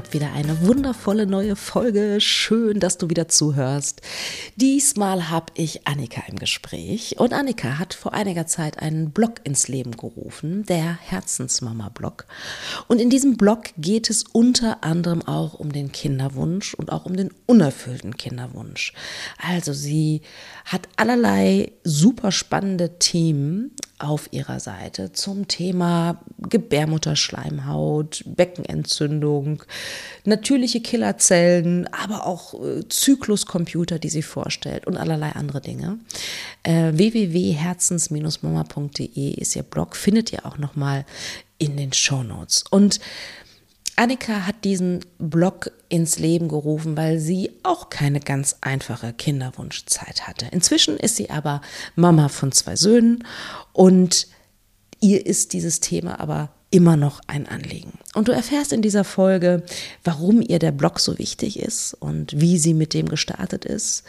Gibt wieder eine wundervolle neue Folge. Schön, dass du wieder zuhörst. Diesmal habe ich Annika im Gespräch und Annika hat vor einiger Zeit einen Blog ins Leben gerufen, der Herzensmama-Blog. Und in diesem Blog geht es unter anderem auch um den Kinderwunsch und auch um den unerfüllten Kinderwunsch. Also sie hat allerlei super spannende Themen auf ihrer Seite zum Thema Gebärmutterschleimhaut, Beckenentzündung, natürliche Killerzellen, aber auch äh, Zykluscomputer, die sie vorstellt und allerlei andere Dinge. Äh, www.herzens-mama.de ist ihr Blog, findet ihr auch nochmal in den Shownotes. Und Annika hat diesen Blog ins Leben gerufen, weil sie auch keine ganz einfache Kinderwunschzeit hatte. Inzwischen ist sie aber Mama von zwei Söhnen und ihr ist dieses Thema aber immer noch ein Anliegen. Und du erfährst in dieser Folge, warum ihr der Blog so wichtig ist und wie sie mit dem gestartet ist.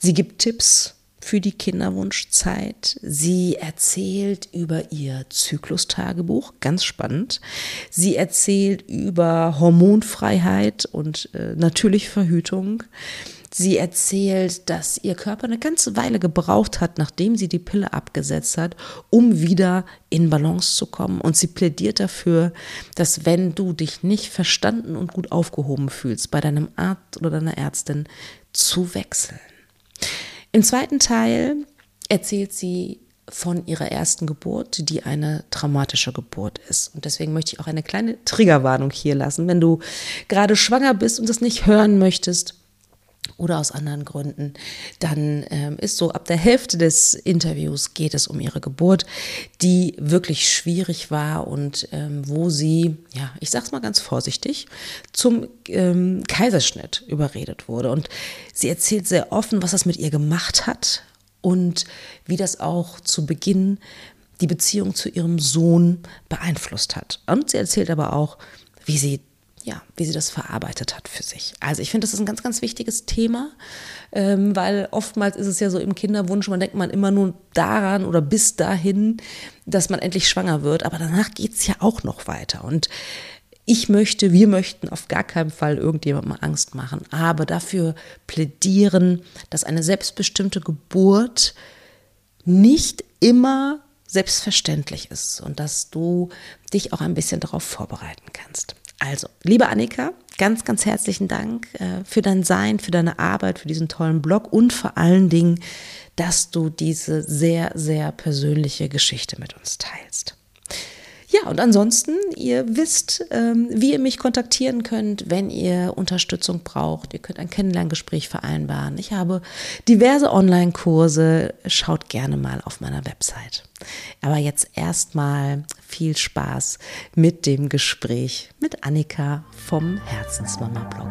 Sie gibt Tipps für die Kinderwunschzeit. Sie erzählt über ihr Zyklustagebuch, ganz spannend. Sie erzählt über Hormonfreiheit und äh, natürlich Verhütung. Sie erzählt, dass ihr Körper eine ganze Weile gebraucht hat, nachdem sie die Pille abgesetzt hat, um wieder in Balance zu kommen. Und sie plädiert dafür, dass wenn du dich nicht verstanden und gut aufgehoben fühlst, bei deinem Arzt oder deiner Ärztin zu wechseln. Im zweiten Teil erzählt sie von ihrer ersten Geburt, die eine traumatische Geburt ist. Und deswegen möchte ich auch eine kleine Triggerwarnung hier lassen. Wenn du gerade schwanger bist und das nicht hören möchtest, oder aus anderen Gründen, dann ähm, ist so ab der Hälfte des Interviews geht es um ihre Geburt, die wirklich schwierig war und ähm, wo sie, ja, ich sag's mal ganz vorsichtig, zum ähm, Kaiserschnitt überredet wurde. Und sie erzählt sehr offen, was das mit ihr gemacht hat und wie das auch zu Beginn die Beziehung zu ihrem Sohn beeinflusst hat. Und sie erzählt aber auch, wie sie ja, wie sie das verarbeitet hat für sich. Also ich finde, das ist ein ganz, ganz wichtiges Thema, ähm, weil oftmals ist es ja so im Kinderwunsch, man denkt man immer nur daran oder bis dahin, dass man endlich schwanger wird, aber danach geht es ja auch noch weiter. Und ich möchte, wir möchten auf gar keinen Fall irgendjemandem Angst machen, aber dafür plädieren, dass eine selbstbestimmte Geburt nicht immer selbstverständlich ist und dass du dich auch ein bisschen darauf vorbereiten kannst. Also, liebe Annika, ganz, ganz herzlichen Dank äh, für dein Sein, für deine Arbeit, für diesen tollen Blog und vor allen Dingen, dass du diese sehr, sehr persönliche Geschichte mit uns teilst. Ja, und ansonsten, ihr wisst, ähm, wie ihr mich kontaktieren könnt, wenn ihr Unterstützung braucht. Ihr könnt ein Kennenlerngespräch vereinbaren. Ich habe diverse Online-Kurse. Schaut gerne mal auf meiner Website. Aber jetzt erstmal viel Spaß mit dem Gespräch mit Annika vom Herzensmama-Blog.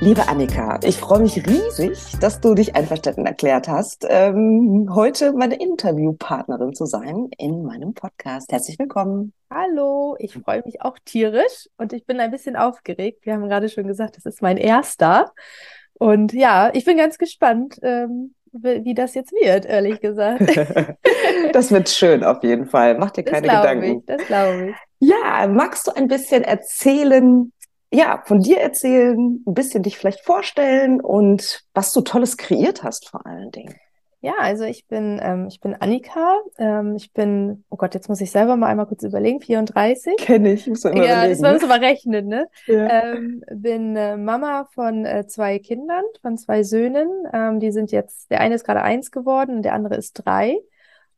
Liebe Annika, ich freue mich riesig, dass du dich einverstanden erklärt hast, ähm, heute meine Interviewpartnerin zu sein in meinem Podcast. Herzlich willkommen. Hallo, ich freue mich auch tierisch und ich bin ein bisschen aufgeregt. Wir haben gerade schon gesagt, das ist mein erster. Und ja, ich bin ganz gespannt, ähm, wie das jetzt wird, ehrlich gesagt. das wird schön auf jeden Fall. Mach dir keine das Gedanken. Ich, das glaube ich. Ja, magst du ein bisschen erzählen, ja, von dir erzählen, ein bisschen dich vielleicht vorstellen und was du Tolles kreiert hast vor allen Dingen. Ja, also ich bin, ähm, ich bin Annika. Ähm, ich bin, oh Gott, jetzt muss ich selber mal einmal kurz überlegen, 34. Kenne ich, muss immer Ja, überlegen, das muss ne? aber rechnen, ne? Ja. Ähm, bin äh, Mama von äh, zwei Kindern, von zwei Söhnen. Ähm, die sind jetzt, der eine ist gerade eins geworden, der andere ist drei.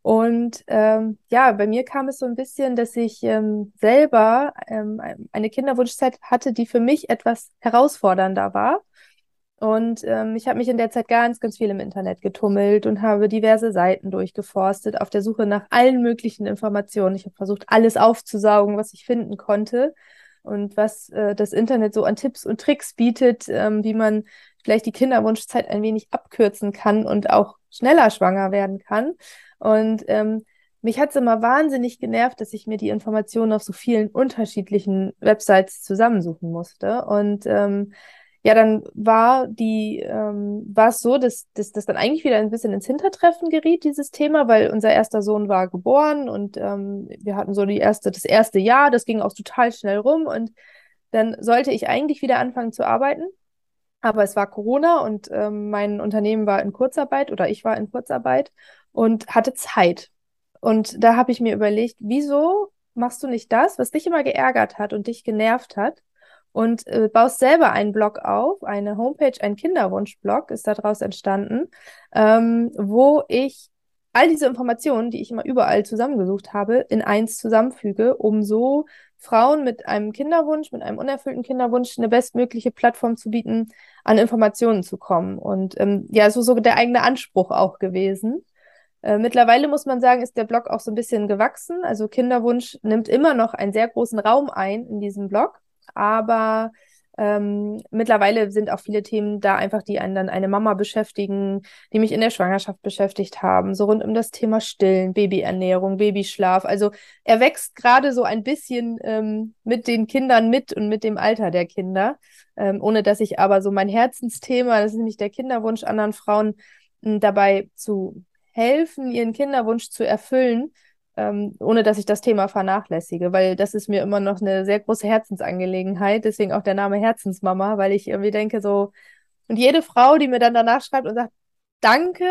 Und ähm, ja, bei mir kam es so ein bisschen, dass ich ähm, selber ähm, eine Kinderwunschzeit hatte, die für mich etwas herausfordernder war. Und ähm, ich habe mich in der Zeit ganz, ganz viel im Internet getummelt und habe diverse Seiten durchgeforstet auf der Suche nach allen möglichen Informationen. Ich habe versucht, alles aufzusaugen, was ich finden konnte. und was äh, das Internet so an Tipps und Tricks bietet, ähm, wie man vielleicht die Kinderwunschzeit ein wenig abkürzen kann und auch schneller schwanger werden kann. Und ähm, mich hat es immer wahnsinnig genervt, dass ich mir die Informationen auf so vielen unterschiedlichen Websites zusammensuchen musste. Und ähm, ja, dann war die, ähm, war es so, dass, das dann eigentlich wieder ein bisschen ins Hintertreffen geriet, dieses Thema, weil unser erster Sohn war geboren und ähm, wir hatten so die erste, das erste Jahr, das ging auch total schnell rum und dann sollte ich eigentlich wieder anfangen zu arbeiten. Aber es war Corona und ähm, mein Unternehmen war in Kurzarbeit oder ich war in Kurzarbeit und hatte Zeit. Und da habe ich mir überlegt, wieso machst du nicht das, was dich immer geärgert hat und dich genervt hat? Und äh, baust selber einen Blog auf, eine Homepage, ein Kinderwunschblog ist daraus entstanden, ähm, wo ich all diese Informationen, die ich immer überall zusammengesucht habe, in eins zusammenfüge, um so Frauen mit einem Kinderwunsch, mit einem unerfüllten Kinderwunsch eine bestmögliche Plattform zu bieten, an Informationen zu kommen. Und ähm, ja, so, so der eigene Anspruch auch gewesen. Äh, mittlerweile muss man sagen, ist der Blog auch so ein bisschen gewachsen. Also Kinderwunsch nimmt immer noch einen sehr großen Raum ein in diesem Blog, aber ähm, mittlerweile sind auch viele Themen da einfach, die einen dann eine Mama beschäftigen, die mich in der Schwangerschaft beschäftigt haben, so rund um das Thema Stillen, Babyernährung, Babyschlaf. Also er wächst gerade so ein bisschen ähm, mit den Kindern mit und mit dem Alter der Kinder, ähm, ohne dass ich aber so mein Herzensthema, das ist nämlich der Kinderwunsch anderen Frauen, dabei zu helfen, ihren Kinderwunsch zu erfüllen, ähm, ohne dass ich das Thema vernachlässige, weil das ist mir immer noch eine sehr große Herzensangelegenheit. Deswegen auch der Name Herzensmama, weil ich irgendwie denke so, und jede Frau, die mir dann danach schreibt und sagt, danke,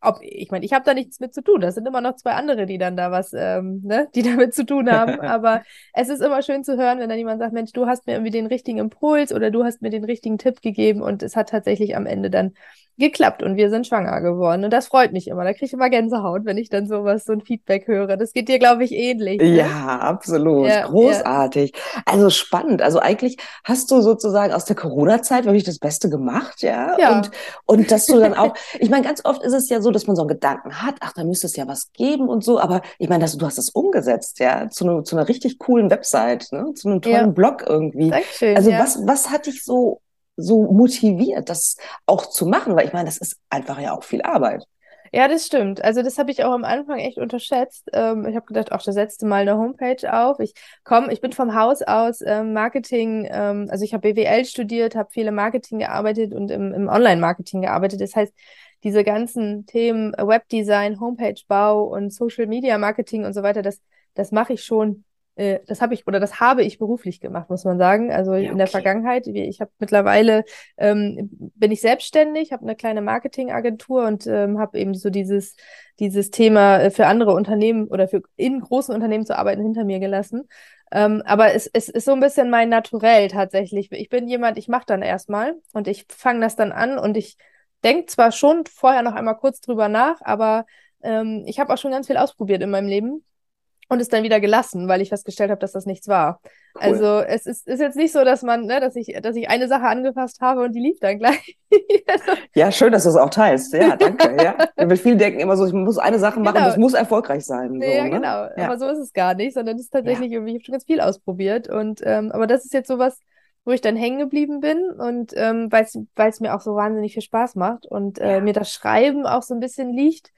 ob, ich meine, ich habe da nichts mit zu tun. Das sind immer noch zwei andere, die dann da was, ähm, ne, die damit zu tun haben. Aber es ist immer schön zu hören, wenn dann jemand sagt, Mensch, du hast mir irgendwie den richtigen Impuls oder du hast mir den richtigen Tipp gegeben und es hat tatsächlich am Ende dann geklappt und wir sind schwanger geworden. Und das freut mich immer. Da kriege ich immer Gänsehaut, wenn ich dann sowas, so ein Feedback höre. Das geht dir, glaube ich, ähnlich. Ne? Ja, absolut. Ja, Großartig. Ja. Also spannend. Also eigentlich hast du sozusagen aus der Corona-Zeit wirklich das Beste gemacht, ja? ja. Und, und dass du dann auch, ich meine, ganz oft ist es ja so, dass man so einen Gedanken hat, ach, da müsste es ja was geben und so. Aber ich meine, du hast das umgesetzt, ja, zu, ne, zu einer richtig coolen Website, ne? zu einem tollen Blog irgendwie. Dankeschön, also was, was hat dich so so motiviert, das auch zu machen? Weil ich meine, das ist einfach ja auch viel Arbeit. Ja, das stimmt. Also das habe ich auch am Anfang echt unterschätzt. Ähm, ich habe gedacht, ach, da setzt du mal eine Homepage auf. Ich komme, ich bin vom Haus aus ähm, Marketing, ähm, also ich habe BWL studiert, habe viele Marketing gearbeitet und im, im Online-Marketing gearbeitet. Das heißt, diese ganzen Themen Webdesign, Homepage-Bau und Social-Media-Marketing und so weiter, das, das mache ich schon äh, das habe ich oder das habe ich beruflich gemacht, muss man sagen. Also ja, okay. in der Vergangenheit. Ich habe mittlerweile ähm, bin ich selbstständig, habe eine kleine Marketingagentur und ähm, habe eben so dieses dieses Thema äh, für andere Unternehmen oder für in großen Unternehmen zu arbeiten hinter mir gelassen. Ähm, aber es, es ist so ein bisschen mein Naturell tatsächlich. Ich bin jemand, ich mache dann erstmal und ich fange das dann an und ich denke zwar schon vorher noch einmal kurz drüber nach, aber ähm, ich habe auch schon ganz viel ausprobiert in meinem Leben und es dann wieder gelassen, weil ich festgestellt habe, dass das nichts war. Cool. Also es ist, ist jetzt nicht so, dass man, ne, dass ich, dass ich eine Sache angefasst habe und die lief dann gleich. ja, schön, dass du es auch teilst. Ja, danke. ja. Weil viele denken immer so, ich muss eine Sache machen, genau. das muss erfolgreich sein. So, ja, ne? genau. Ja. Aber so ist es gar nicht, sondern es ist tatsächlich ja. irgendwie, ich habe schon ganz viel ausprobiert. Und ähm, aber das ist jetzt sowas, wo ich dann hängen geblieben bin und ähm, weil es mir auch so wahnsinnig viel Spaß macht und äh, mir das Schreiben auch so ein bisschen liegt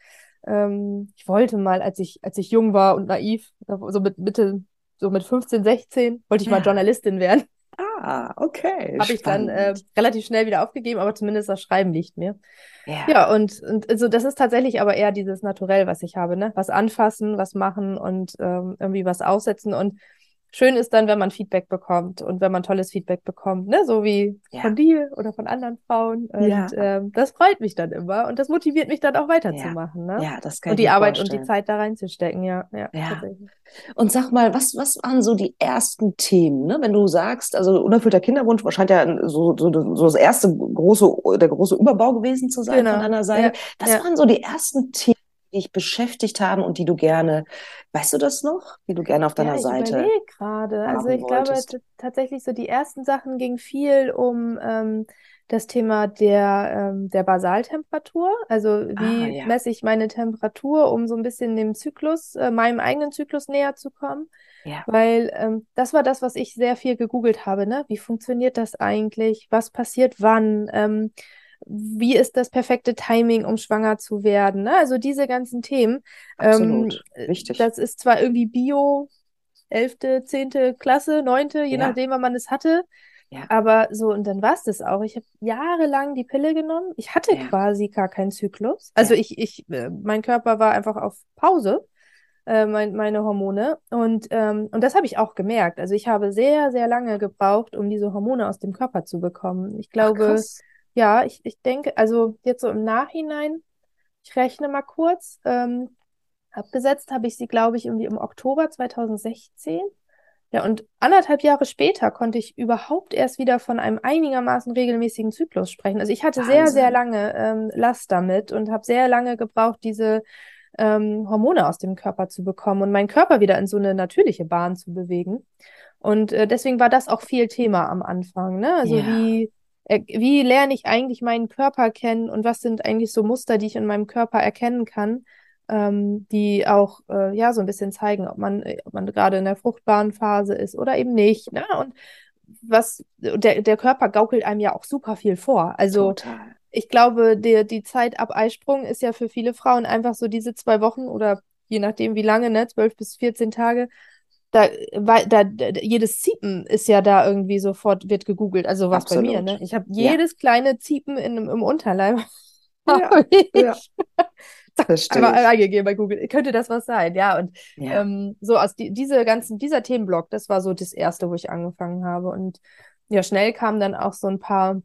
ähm, ich wollte mal, als ich, als ich jung war und naiv, so mit Mitte, so mit 15, 16, wollte ich ja. mal Journalistin werden. Ah, okay. Habe ich dann äh, relativ schnell wieder aufgegeben, aber zumindest das Schreiben liegt mir. Ja, ja und, und also das ist tatsächlich aber eher dieses Naturell, was ich habe, ne? Was anfassen, was machen und ähm, irgendwie was aussetzen. Und schön ist dann, wenn man Feedback bekommt und wenn man tolles Feedback bekommt, ne? So wie ja. von dir oder von anderen Frauen. Und ja. ähm, das freut mich dann immer und das motiviert mich dann auch weiterzumachen. Ja. Ne? ja, das kann Und die Arbeit vorstellen. und die Zeit da reinzustecken, ja. Ja, ja. Und sag mal, was, was waren so die ersten Themen, ne? wenn du sagst, also unerfüllter Kinderwunsch scheint ja so, so, so das erste große, der große Überbau gewesen zu sein genau. von deiner Seite. Was waren so die ersten Themen? Die dich beschäftigt haben und die du gerne, weißt du das noch, die du gerne auf deiner ja, ich Seite? Ich gerade. Also ich wolltest. glaube tatsächlich so die ersten Sachen ging viel um ähm, das Thema der, ähm, der Basaltemperatur. Also wie ah, ja. messe ich meine Temperatur, um so ein bisschen dem Zyklus, äh, meinem eigenen Zyklus näher zu kommen. Ja. Weil ähm, das war das, was ich sehr viel gegoogelt habe. Ne? Wie funktioniert das eigentlich? Was passiert wann? Ähm, wie ist das perfekte Timing, um schwanger zu werden? Ne? Also diese ganzen Themen. Absolut. Ähm, Wichtig. Das ist zwar irgendwie Bio, elfte, zehnte Klasse, neunte, je ja. nachdem, wann man es hatte. Ja. Aber so, und dann war es das auch. Ich habe jahrelang die Pille genommen. Ich hatte ja. quasi gar keinen Zyklus. Also ich, ich, äh, mein Körper war einfach auf Pause, äh, mein, meine Hormone. Und, ähm, und das habe ich auch gemerkt. Also ich habe sehr, sehr lange gebraucht, um diese Hormone aus dem Körper zu bekommen. Ich glaube, Ach, ja, ich, ich denke, also jetzt so im Nachhinein, ich rechne mal kurz, ähm, abgesetzt habe ich sie, glaube ich, irgendwie im Oktober 2016. Ja, und anderthalb Jahre später konnte ich überhaupt erst wieder von einem einigermaßen regelmäßigen Zyklus sprechen. Also ich hatte Wahnsinn. sehr, sehr lange ähm, Last damit und habe sehr lange gebraucht, diese ähm, Hormone aus dem Körper zu bekommen und meinen Körper wieder in so eine natürliche Bahn zu bewegen. Und äh, deswegen war das auch viel Thema am Anfang. Ne? Also ja. wie, äh, wie lerne ich eigentlich meinen Körper kennen und was sind eigentlich so Muster, die ich in meinem Körper erkennen kann? ähm, die auch äh, ja so ein bisschen zeigen, ob man, äh, ob man gerade in der fruchtbaren Phase ist oder eben nicht. Ne? Und was der, der Körper gaukelt einem ja auch super viel vor. Also Total. ich glaube, die, die Zeit ab Eisprung ist ja für viele Frauen einfach so diese zwei Wochen oder je nachdem wie lange, ne, zwölf bis 14 Tage, da, weil, da, jedes Ziepen ist ja da irgendwie sofort, wird gegoogelt. Also was Absolut. bei mir, ne? Ich habe jedes ja. kleine Ziepen in, im Unterleib. Ja, ja. Einfach eingegeben bei Google. Könnte das was sein? Ja, und ja. Ähm, so aus die, diese ganzen, dieser Themenblock, das war so das erste, wo ich angefangen habe. Und ja, schnell kamen dann auch so ein paar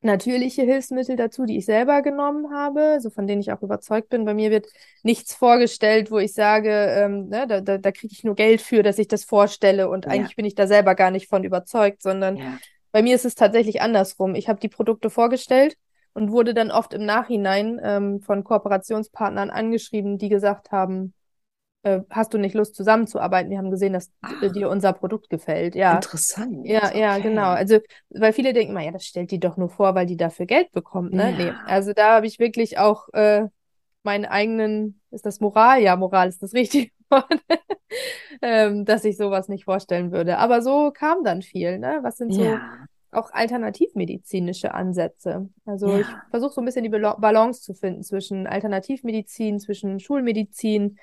natürliche Hilfsmittel dazu, die ich selber genommen habe, so von denen ich auch überzeugt bin. Bei mir wird nichts vorgestellt, wo ich sage, ähm, ne, da, da, da kriege ich nur Geld für, dass ich das vorstelle und ja. eigentlich bin ich da selber gar nicht von überzeugt, sondern ja. bei mir ist es tatsächlich andersrum. Ich habe die Produkte vorgestellt und wurde dann oft im Nachhinein ähm, von Kooperationspartnern angeschrieben, die gesagt haben, äh, hast du nicht Lust zusammenzuarbeiten? Wir haben gesehen, dass ah, dir unser Produkt gefällt. Ja. Interessant. Ja, okay. ja, genau. Also, weil viele denken immer, ja, das stellt die doch nur vor, weil die dafür Geld bekommt. Ne? Ja. Nee. Also da habe ich wirklich auch äh, meinen eigenen, ist das Moral? Ja, Moral ist das richtige Wort, ähm, dass ich sowas nicht vorstellen würde. Aber so kam dann viel, ne? Was sind so ja auch alternativmedizinische Ansätze. Also ja. ich versuche so ein bisschen die Balance zu finden zwischen Alternativmedizin, zwischen Schulmedizin,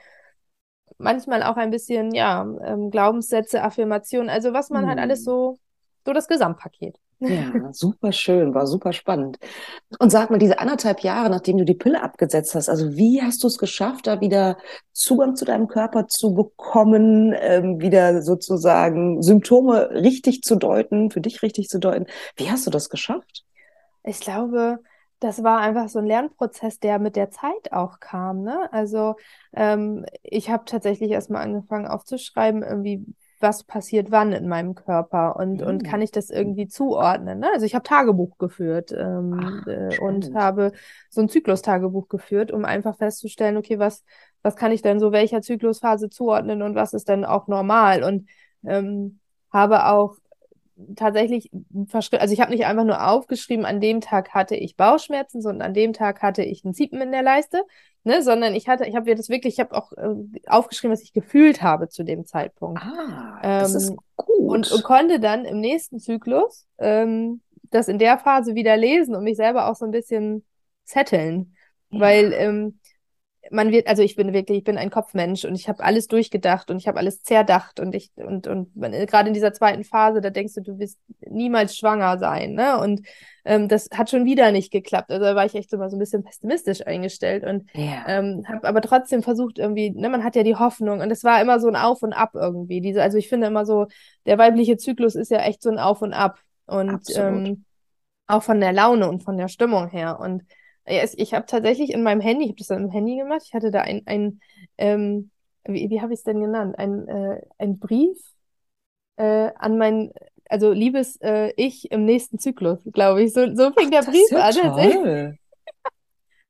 manchmal auch ein bisschen, ja, ähm, Glaubenssätze, Affirmationen, also was man hm. halt alles hm. so, so das Gesamtpaket. Ja, super schön, war super spannend. Und sag mal, diese anderthalb Jahre, nachdem du die Pille abgesetzt hast, also wie hast du es geschafft, da wieder Zugang zu deinem Körper zu bekommen, ähm, wieder sozusagen Symptome richtig zu deuten, für dich richtig zu deuten? Wie hast du das geschafft? Ich glaube, das war einfach so ein Lernprozess, der mit der Zeit auch kam. Ne? Also ähm, ich habe tatsächlich erstmal angefangen aufzuschreiben, irgendwie, was passiert wann in meinem Körper und, mhm. und kann ich das irgendwie zuordnen. Ne? Also ich habe Tagebuch geführt ähm, Ach, äh, und habe so ein Zyklustagebuch geführt, um einfach festzustellen, okay, was, was kann ich denn so welcher Zyklusphase zuordnen und was ist denn auch normal und ähm, habe auch tatsächlich also ich habe nicht einfach nur aufgeschrieben, an dem Tag hatte ich Bauchschmerzen, sondern an dem Tag hatte ich ein Ziepen in der Leiste, ne, sondern ich hatte, ich habe mir das wirklich, ich habe auch äh, aufgeschrieben, was ich gefühlt habe zu dem Zeitpunkt. Ah, das ähm, ist gut. Und, und, konnte dann im nächsten Zyklus ähm, das in der Phase wieder lesen und mich selber auch so ein bisschen zetteln, ja. weil ähm, man wird, also ich bin wirklich, ich bin ein Kopfmensch und ich habe alles durchgedacht und ich habe alles zerdacht und ich, und, und gerade in dieser zweiten Phase, da denkst du, du wirst niemals schwanger sein, ne? Und ähm, das hat schon wieder nicht geklappt. Also da war ich echt so mal so ein bisschen pessimistisch eingestellt und ja. ähm, habe aber trotzdem versucht, irgendwie, ne, man hat ja die Hoffnung und es war immer so ein Auf und Ab irgendwie. Diese, also ich finde immer so, der weibliche Zyklus ist ja echt so ein Auf und Ab. Und ähm, auch von der Laune und von der Stimmung her. Und ich habe tatsächlich in meinem Handy, ich habe das dann im Handy gemacht, ich hatte da ein, ein ähm, wie, wie habe ich es denn genannt? Ein, äh, ein Brief äh, an mein, also liebes äh, Ich im nächsten Zyklus, glaube ich. So, so fing Ach, der Brief ja an. Toll.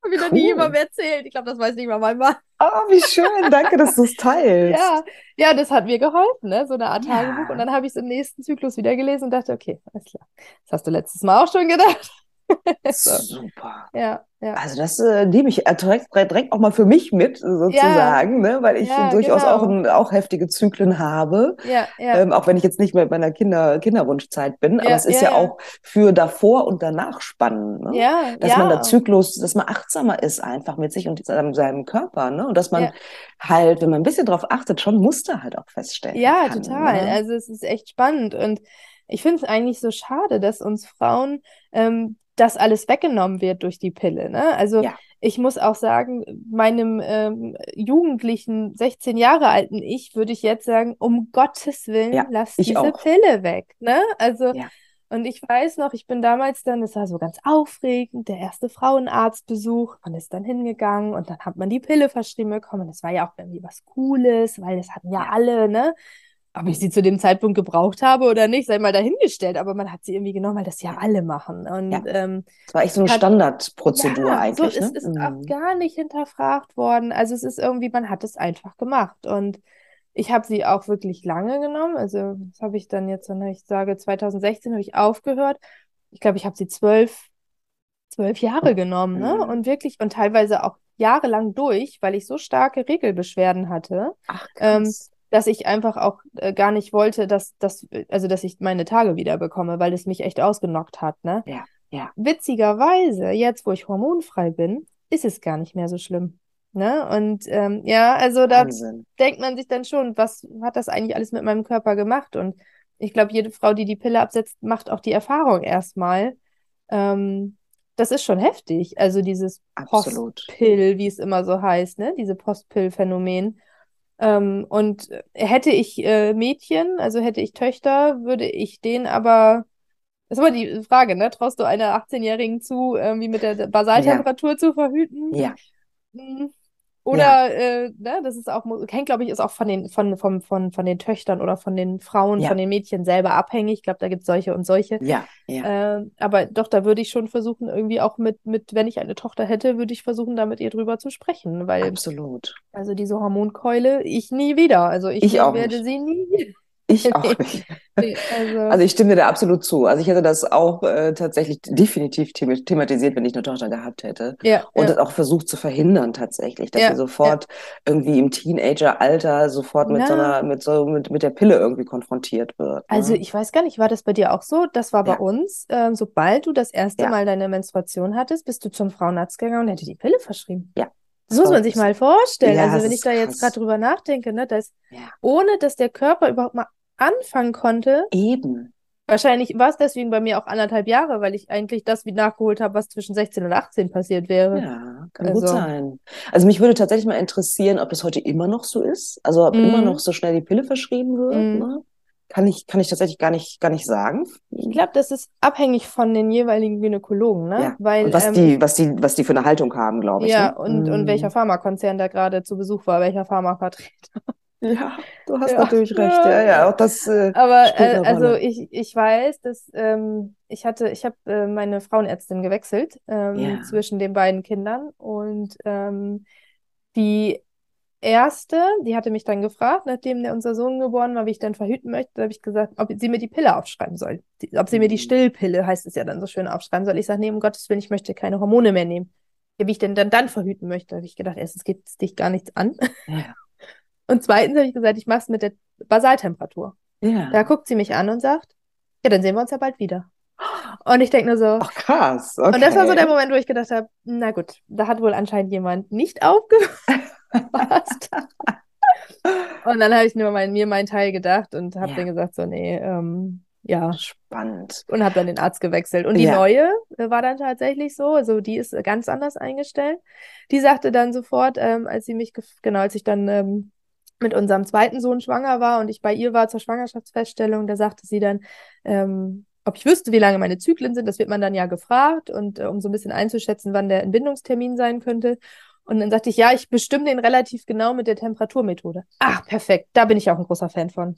Habe ich cool. noch nie jemandem erzählt. Ich glaube, das weiß nicht mal mein Mann. Ah, wie schön. Danke, dass du es teilst. ja, ja, das hat mir geholfen, ne? so eine Art ja. Tagebuch. Und dann habe ich es im nächsten Zyklus wieder gelesen und dachte, okay, alles klar. Das hast du letztes Mal auch schon gedacht. Super. Ja, ja. Also das äh, nehme ich äh, direkt, direkt auch mal für mich mit, sozusagen, ja. ne? weil ich ja, durchaus genau. auch, ein, auch heftige Zyklen habe. Ja, ja. Ähm, auch wenn ich jetzt nicht mehr in meiner Kinder, Kinderwunschzeit bin. aber es ist ja, auch für davor und danach spannend. Ne? Ja, dass man der Zyklus, dass man achtsamer ist einfach mit sich und seinem Körper. Ne? Und dass man halt, wenn man ein bisschen drauf achtet, schon Muster halt auch feststellen Ja, kann, total. Ne? Also es ist echt spannend. Und ich finde es eigentlich so schade, dass uns Frauen ähm, das alles weggenommen wird durch die Pille. Ne? Also ja. ich muss auch sagen, meinem ähm, jugendlichen, 16 Jahre alten Ich würde ich jetzt sagen, um Gottes Willen, ja, lass diese auch. Pille weg. Ne? Also ja. Und ich weiß noch, ich bin damals dann, es war so ganz aufregend, der erste Frauenarztbesuch. Man ist dann hingegangen und dann hat man die Pille verschrieben bekommen. Das war ja auch irgendwie was Cooles, weil das hatten ja alle, ne? Ob ich sie zu dem Zeitpunkt gebraucht habe oder nicht, sei mal dahingestellt, aber man hat sie irgendwie genommen, weil das ja alle machen. Und, ja. ähm, das war echt so eine hat, Standardprozedur ja, eigentlich. So, ne? Es ist mhm. auch gar nicht hinterfragt worden. Also es ist irgendwie, man hat es einfach gemacht. Und ich habe sie auch wirklich lange genommen. Also das habe ich dann jetzt, wenn ich sage, 2016 habe ich aufgehört. Ich glaube, ich habe sie zwölf, zwölf Jahre genommen, ne? Mhm. Und wirklich, und teilweise auch jahrelang durch, weil ich so starke Regelbeschwerden hatte. Ach, ähm, krass. Ähm, dass ich einfach auch äh, gar nicht wollte, dass, dass, also dass ich meine Tage wieder bekomme, weil es mich echt ausgenockt hat, ne? Ja, ja. Witzigerweise, jetzt wo ich hormonfrei bin, ist es gar nicht mehr so schlimm. Ne? Und ähm, ja, also da denkt man sich dann schon, was hat das eigentlich alles mit meinem Körper gemacht? Und ich glaube, jede Frau, die die Pille absetzt, macht auch die Erfahrung erstmal. Ähm, das ist schon heftig. Also dieses Postpill, wie es immer so heißt, ne? Diese Postpill-Phänomen. Ähm, und hätte ich äh, Mädchen, also hätte ich Töchter, würde ich den aber. Das ist aber die Frage, ne? Traust du einer 18-Jährigen zu, irgendwie mit der Basaltemperatur ja. zu verhüten? Ja. Hm. Oder, ja. äh, ne, das ist auch, hängt, glaube ich, ist auch von den, von, von, von, von den Töchtern oder von den Frauen, ja. von den Mädchen selber abhängig. Ich glaube, da gibt es solche und solche. Ja, ja. Äh, aber doch, da würde ich schon versuchen, irgendwie auch mit, mit, wenn ich eine Tochter hätte, würde ich versuchen, da mit ihr drüber zu sprechen. Weil, Absolut. Also diese Hormonkeule, ich nie wieder. Also ich, ich werde nicht. sie nie ich auch nicht. also, also, ich stimme dir da absolut zu. Also ich hätte das auch äh, tatsächlich definitiv thematisiert, wenn ich eine Tochter gehabt hätte. Ja, und ja. das auch versucht zu verhindern tatsächlich, dass ja, sie sofort ja. irgendwie im Teenager-Alter sofort mit so einer, mit so mit, mit der Pille irgendwie konfrontiert wird. Ne? Also ich weiß gar nicht, war das bei dir auch so? Das war bei uns, äh, sobald du das erste Mal deine Menstruation hattest, bist du zum Frauenarzt gegangen und hätte die Pille verschrieben. Ja. Das muss man sich mal vorstellen. Ja, also wenn ich da krass. jetzt gerade drüber nachdenke, ne, dass ja. ohne dass der Körper überhaupt mal anfangen konnte. Eben. Wahrscheinlich war es deswegen bei mir auch anderthalb Jahre, weil ich eigentlich das wie nachgeholt habe, was zwischen 16 und 18 passiert wäre. Ja, kann also. gut sein. Also mich würde tatsächlich mal interessieren, ob es heute immer noch so ist. Also ob mm. immer noch so schnell die Pille verschrieben wird. Mm. Ne? Kann ich, kann ich tatsächlich gar nicht, gar nicht sagen. Ich glaube, das ist abhängig von den jeweiligen Gynäkologen, ne? Ja. Weil, und was, ähm, die, was, die, was die für eine Haltung haben, glaube ich. Ja, ne? und, mm. und welcher Pharmakonzern da gerade zu Besuch war, welcher Pharmavertreter. Ja, du hast ja. natürlich recht. Ja, ja, auch das. Äh, Aber äh, also ich, ich weiß, dass ähm, ich hatte, ich habe äh, meine Frauenärztin gewechselt ähm, ja. zwischen den beiden Kindern und ähm, die erste, die hatte mich dann gefragt, nachdem der unser Sohn geboren war, wie ich dann verhüten möchte, habe ich gesagt, ob sie mir die Pille aufschreiben soll. Die, ob sie mir die mhm. Stillpille, heißt es ja dann so schön, aufschreiben soll. Ich sage, nee, um Gottes Willen, ich möchte keine Hormone mehr nehmen. Ja, wie ich denn dann, dann verhüten möchte, habe ich gedacht, erstens geht es dich gar nichts an. Ja. Und zweitens habe ich gesagt, ich mache es mit der Basaltemperatur. Ja. Da guckt sie mich an und sagt, ja, dann sehen wir uns ja bald wieder. Und ich denke nur so. Ach krass. Okay. Und das war so der Moment, wo ich gedacht habe, na gut, da hat wohl anscheinend jemand nicht aufgepasst. und dann habe ich nur mein, mir meinen Teil gedacht und habe ja. dann gesagt, so, nee, ähm, ja. Spannend. Und habe dann den Arzt gewechselt. Und die ja. neue äh, war dann tatsächlich so, also die ist ganz anders eingestellt. Die sagte dann sofort, ähm, als sie mich, genau, als ich dann ähm, mit unserem zweiten Sohn schwanger war und ich bei ihr war zur Schwangerschaftsfeststellung, da sagte sie dann, ähm, ob ich wüsste, wie lange meine Zyklen sind, das wird man dann ja gefragt und äh, um so ein bisschen einzuschätzen, wann der Entbindungstermin sein könnte. Und dann sagte ich, ja, ich bestimme den relativ genau mit der Temperaturmethode. Ach, perfekt, da bin ich auch ein großer Fan von.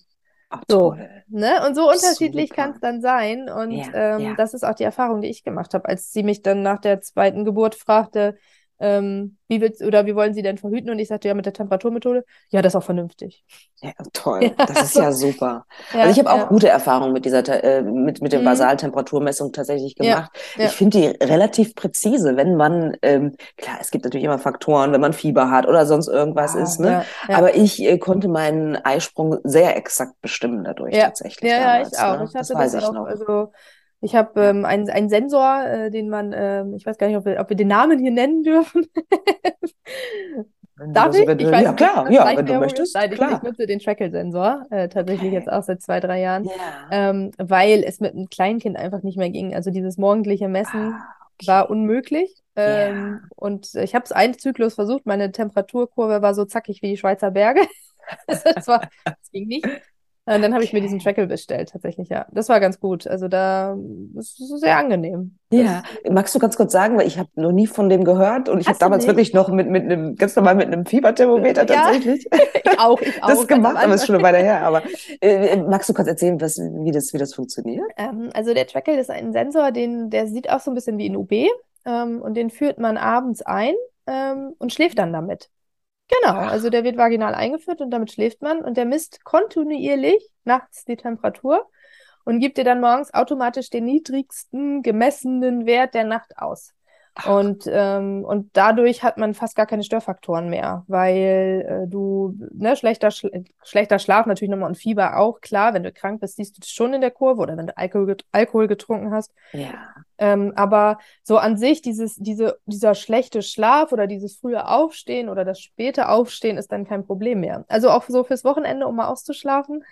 Ach, so, ne? Und so unterschiedlich kann es dann sein. Und ja, ähm, ja. das ist auch die Erfahrung, die ich gemacht habe, als sie mich dann nach der zweiten Geburt fragte, ähm, wie willst, oder wie wollen Sie denn verhüten? Und ich sagte, ja, mit der Temperaturmethode, ja, das ist auch vernünftig. Ja, toll. Ja, das ist so. ja super. Ja, also ich habe auch ja. gute Erfahrungen mit dieser äh, mit, mit der mhm. Basaltemperaturmessung tatsächlich gemacht. Ich finde die relativ präzise, wenn man, ähm, klar, es gibt natürlich immer Faktoren, wenn man Fieber hat oder sonst irgendwas ist, ne? Aber ich äh, konnte meinen Eisprung sehr exakt bestimmen dadurch tatsächlich. Ja, damals, ja, ich auch. Ne? Ich hatte das, das auch, noch. also ich habe ähm, einen, einen Sensor, äh, den man, ähm, ich weiß gar nicht, ob wir, ob wir den Namen hier nennen dürfen. Darf ich? ich weiß, ja, klar, ja, wenn du möchtest. Nein, klar. Ich, ich nutze den Trackle-Sensor äh, tatsächlich okay. jetzt auch seit zwei, drei Jahren, ja. ähm, weil es mit einem Kleinkind einfach nicht mehr ging. Also dieses morgendliche Messen ah, okay. war unmöglich. Ähm, ja. Und ich habe es einen Zyklus versucht. Meine Temperaturkurve war so zackig wie die Schweizer Berge. das, war, das ging nicht. Und dann habe ich mir diesen Trackle bestellt, tatsächlich, ja. Das war ganz gut. Also da ist es sehr angenehm. Ja, das, magst du ganz kurz sagen, weil ich habe noch nie von dem gehört und ich habe damals nicht? wirklich noch mit, mit einem, ganz normal mit einem Fieberthermometer ja, tatsächlich. ich auch, ich auch. Das gemacht, aber es ist schon eine Weile her. Aber äh, magst du kurz erzählen, was, wie, das, wie das funktioniert? Ähm, also der Trackle ist ein Sensor, den, der sieht auch so ein bisschen wie ein UB ähm, und den führt man abends ein ähm, und schläft dann damit. Genau, also der wird vaginal eingeführt und damit schläft man und der misst kontinuierlich nachts die Temperatur und gibt dir dann morgens automatisch den niedrigsten gemessenen Wert der Nacht aus. Und, ähm, und dadurch hat man fast gar keine Störfaktoren mehr, weil äh, du, ne, schlechter, Sch schlechter Schlaf natürlich nochmal und Fieber auch, klar, wenn du krank bist, siehst du das schon in der Kurve oder wenn du Alkohol, get Alkohol getrunken hast. Ja. Ähm, aber so an sich, dieses, diese, dieser schlechte Schlaf oder dieses frühe Aufstehen oder das späte Aufstehen ist dann kein Problem mehr. Also auch so fürs Wochenende, um mal auszuschlafen,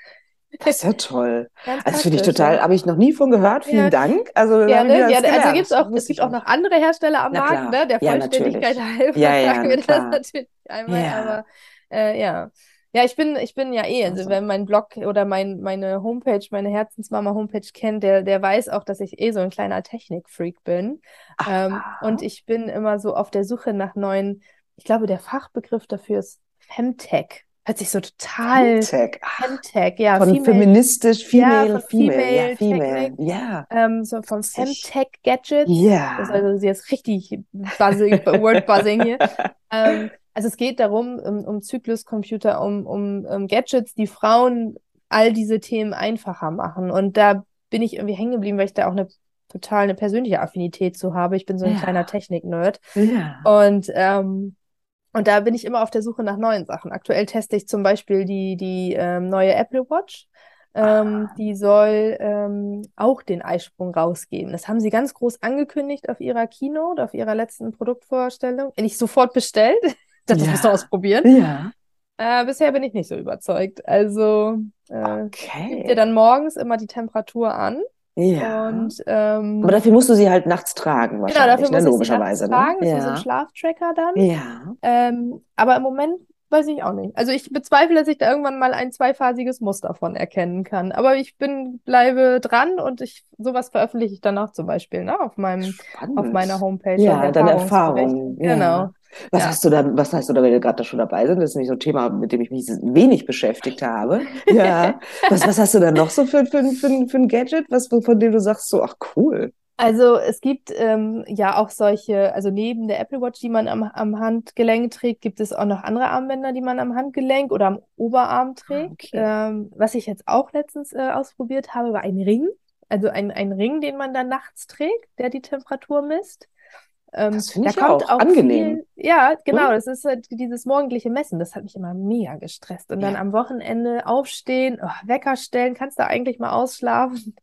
das ist ja toll. also finde ich total, ja. habe ich noch nie von gehört. Vielen ja. Dank. Also, ja, ne? ja also gibt's auch, es gibt auch noch andere Hersteller am Markt, ne? Der Vollständigkeit halber ja, ja, sagen wir das natürlich einmal. Aber äh, ja. Ja, ich bin, ich bin ja eh, also, also wenn mein Blog oder mein, meine Homepage, meine Herzensmama-Homepage kennt, der, der weiß auch, dass ich eh so ein kleiner Technikfreak bin. Ähm, und ich bin immer so auf der Suche nach neuen, ich glaube, der Fachbegriff dafür ist Femtech. Hört sich so total. Femtech. Femtech, ja. Von female, feministisch, female, ja, female, female, ja, female. Ja. Ähm, so vom Femtech-Gadget. Ja. Das ist also jetzt richtig buzzing, Word-Buzzing hier. ähm, also es geht darum, um, um Zykluscomputer, um, um, um Gadgets, die Frauen all diese Themen einfacher machen. Und da bin ich irgendwie hängen geblieben, weil ich da auch eine total eine persönliche Affinität zu habe. Ich bin so ein ja. kleiner Technik-Nerd. Ja. Und ähm, und da bin ich immer auf der Suche nach neuen Sachen. Aktuell teste ich zum Beispiel die, die ähm, neue Apple Watch. Ähm, ah. Die soll ähm, auch den Eisprung rausgeben. Das haben sie ganz groß angekündigt auf ihrer Keynote, auf ihrer letzten Produktvorstellung. Ich sofort bestellt. das ja. musst du ausprobieren. Ja. Äh, bisher bin ich nicht so überzeugt. Also äh, okay. gibt dir dann morgens immer die Temperatur an ja. Und, ähm, Aber dafür musst du sie halt nachts tragen, wahrscheinlich, genau, dafür ne? logischerweise. Sie nachts tragen, ne? ja. so ein Schlaftracker dann. Ja. Ähm, aber im Moment weiß ich auch nicht. Also ich bezweifle, dass ich da irgendwann mal ein zweiphasiges Muster von erkennen kann. Aber ich bin, bleibe dran und ich sowas veröffentliche ich dann auch zum Beispiel, ne, auf meinem, Spannend. auf meiner Homepage. Ja, deine Erfahrung. Ja. Genau. Was ja. hast du dann, was hast du da, wenn wir gerade da schon dabei sind? Das ist nämlich so ein Thema, mit dem ich mich wenig beschäftigt habe. Ja. was, was hast du da noch so für, für, für, für ein Gadget, was, von dem du sagst so, ach cool? Also es gibt ähm, ja auch solche, also neben der Apple Watch, die man am, am Handgelenk trägt, gibt es auch noch andere Armbänder, die man am Handgelenk oder am Oberarm ah, trägt. Okay. Ähm, was ich jetzt auch letztens äh, ausprobiert habe, war ein Ring. Also ein, ein Ring, den man dann nachts trägt, der die Temperatur misst. Ähm, das finde ich auch, auch angenehm. Viel, ja, genau. Das ist halt dieses morgendliche Messen. Das hat mich immer mega gestresst. Und ja. dann am Wochenende aufstehen, oh, Wecker stellen, kannst du eigentlich mal ausschlafen.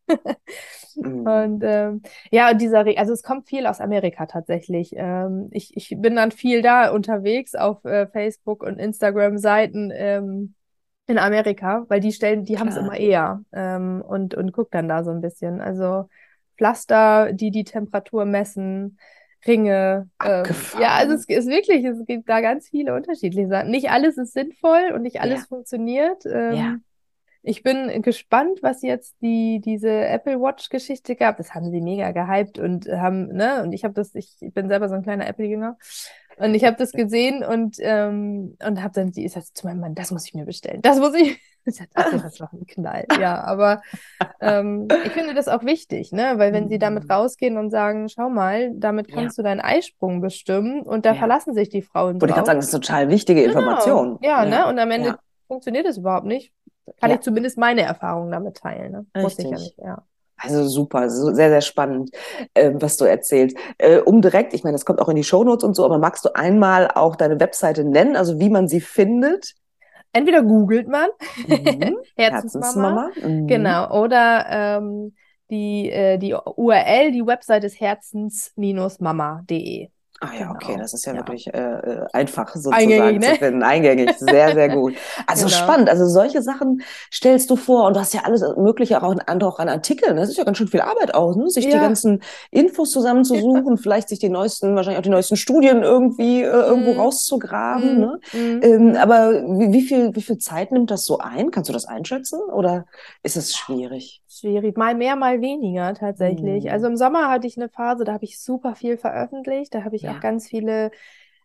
mhm. Und ähm, ja, und dieser, Re also es kommt viel aus Amerika tatsächlich. Ähm, ich, ich bin dann viel da unterwegs auf äh, Facebook und Instagram-Seiten. Ähm, in Amerika, weil die stellen, die haben es immer eher ähm, und, und guck dann da so ein bisschen. Also Pflaster, die die Temperatur messen, Ringe. Ähm, ja, also es ist wirklich, es gibt da ganz viele unterschiedliche Sachen. Nicht alles ist sinnvoll und nicht alles ja. funktioniert. Ähm, ja. Ich bin gespannt, was jetzt die diese Apple Watch Geschichte gab. Das haben sie mega gehypt und haben ne und ich habe das ich bin selber so ein kleiner Apple Jünger und ich habe das gesehen und ähm, und habe dann die ist das zu meinem Mann, das muss ich mir bestellen. Das muss ich das ist noch ein Knall. Ja, aber ähm, ich finde das auch wichtig, ne? Weil wenn sie damit mhm. rausgehen und sagen, schau mal, damit kannst ja. du deinen Eisprung bestimmen und da ja. verlassen sich die Frauen. Wollte ich gerade sagen, das ist total wichtige genau. Information. Ja, ja, ne? Und am Ende funktioniert es überhaupt nicht. Kann ich zumindest meine Erfahrungen damit teilen, ne? Muss ich ja nicht, ja. Also super, sehr, sehr spannend, äh, was du erzählst. Äh, um direkt, ich meine, das kommt auch in die Shownotes und so, aber magst du einmal auch deine Webseite nennen, also wie man sie findet? Entweder googelt man mhm. Herzensmama, Herzensmama. Mhm. genau, oder ähm, die, äh, die URL, die Website ist herzens-mama.de. Ah ja, genau. okay, das ist ja, ja. wirklich äh, äh einfach sozusagen Eingängig, ne? zu finden. Eingängig, sehr, sehr gut. Also genau. spannend. Also solche Sachen stellst du vor und du hast ja alles Mögliche auch, auch an Artikeln. Das ist ja ganz schön viel Arbeit auch, ne? sich ja. die ganzen Infos zusammenzusuchen, ja. vielleicht sich die neuesten, wahrscheinlich auch die neuesten Studien irgendwie äh, irgendwo mm. rauszugraben. Mm. Ne? Mm. Ähm, aber wie, wie, viel, wie viel Zeit nimmt das so ein? Kannst du das einschätzen oder ist es schwierig? Schwierig. Mal mehr, mal weniger tatsächlich. Mhm. Also im Sommer hatte ich eine Phase, da habe ich super viel veröffentlicht. Da habe ich ja. auch ganz viele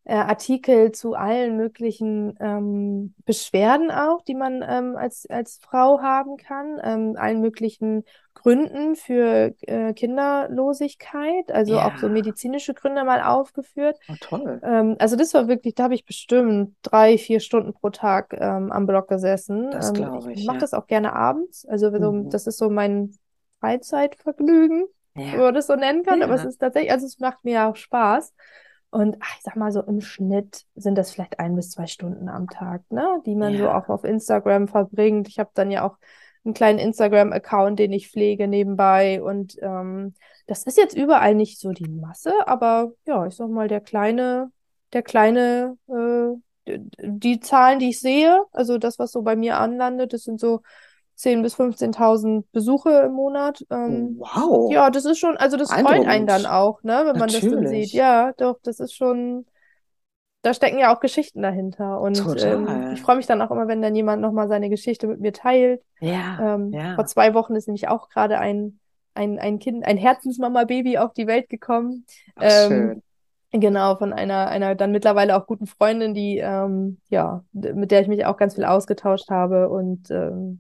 äh, Artikel zu allen möglichen ähm, Beschwerden auch, die man ähm, als, als Frau haben kann, ähm, allen möglichen Gründen für äh, Kinderlosigkeit, also ja. auch so medizinische Gründe mal aufgeführt. Oh, toll. Ähm, also das war wirklich, da habe ich bestimmt drei, vier Stunden pro Tag ähm, am Blog gesessen. Das ähm, glaube ich. Ich mache ja. das auch gerne abends. Also so, mhm. das ist so mein Freizeitvergnügen, ja. wenn man das so nennen kann. Aber es ist tatsächlich, also es macht mir auch Spaß. Und ach, ich sag mal so, im Schnitt sind das vielleicht ein bis zwei Stunden am Tag, ne? die man ja. so auch auf Instagram verbringt. Ich habe dann ja auch einen kleinen Instagram-Account, den ich pflege nebenbei. Und ähm, das ist jetzt überall nicht so die Masse, aber ja, ich sag mal, der kleine, der kleine, äh, die Zahlen, die ich sehe, also das, was so bei mir anlandet, das sind so 10.000 bis 15.000 Besuche im Monat. Ähm, wow. Ja, das ist schon, also das freut einen dann auch, ne, wenn man Natürlich. das dann sieht. Ja, doch, das ist schon, da stecken ja auch Geschichten dahinter. Und ähm, ich freue mich dann auch immer, wenn dann jemand nochmal seine Geschichte mit mir teilt. Ja, ähm, ja. Vor zwei Wochen ist nämlich auch gerade ein, ein, ein Kind, ein Herzensmama-Baby auf die Welt gekommen. Ach, ähm, schön. Genau, von einer, einer dann mittlerweile auch guten Freundin, die, ähm, ja, mit der ich mich auch ganz viel ausgetauscht habe und ähm,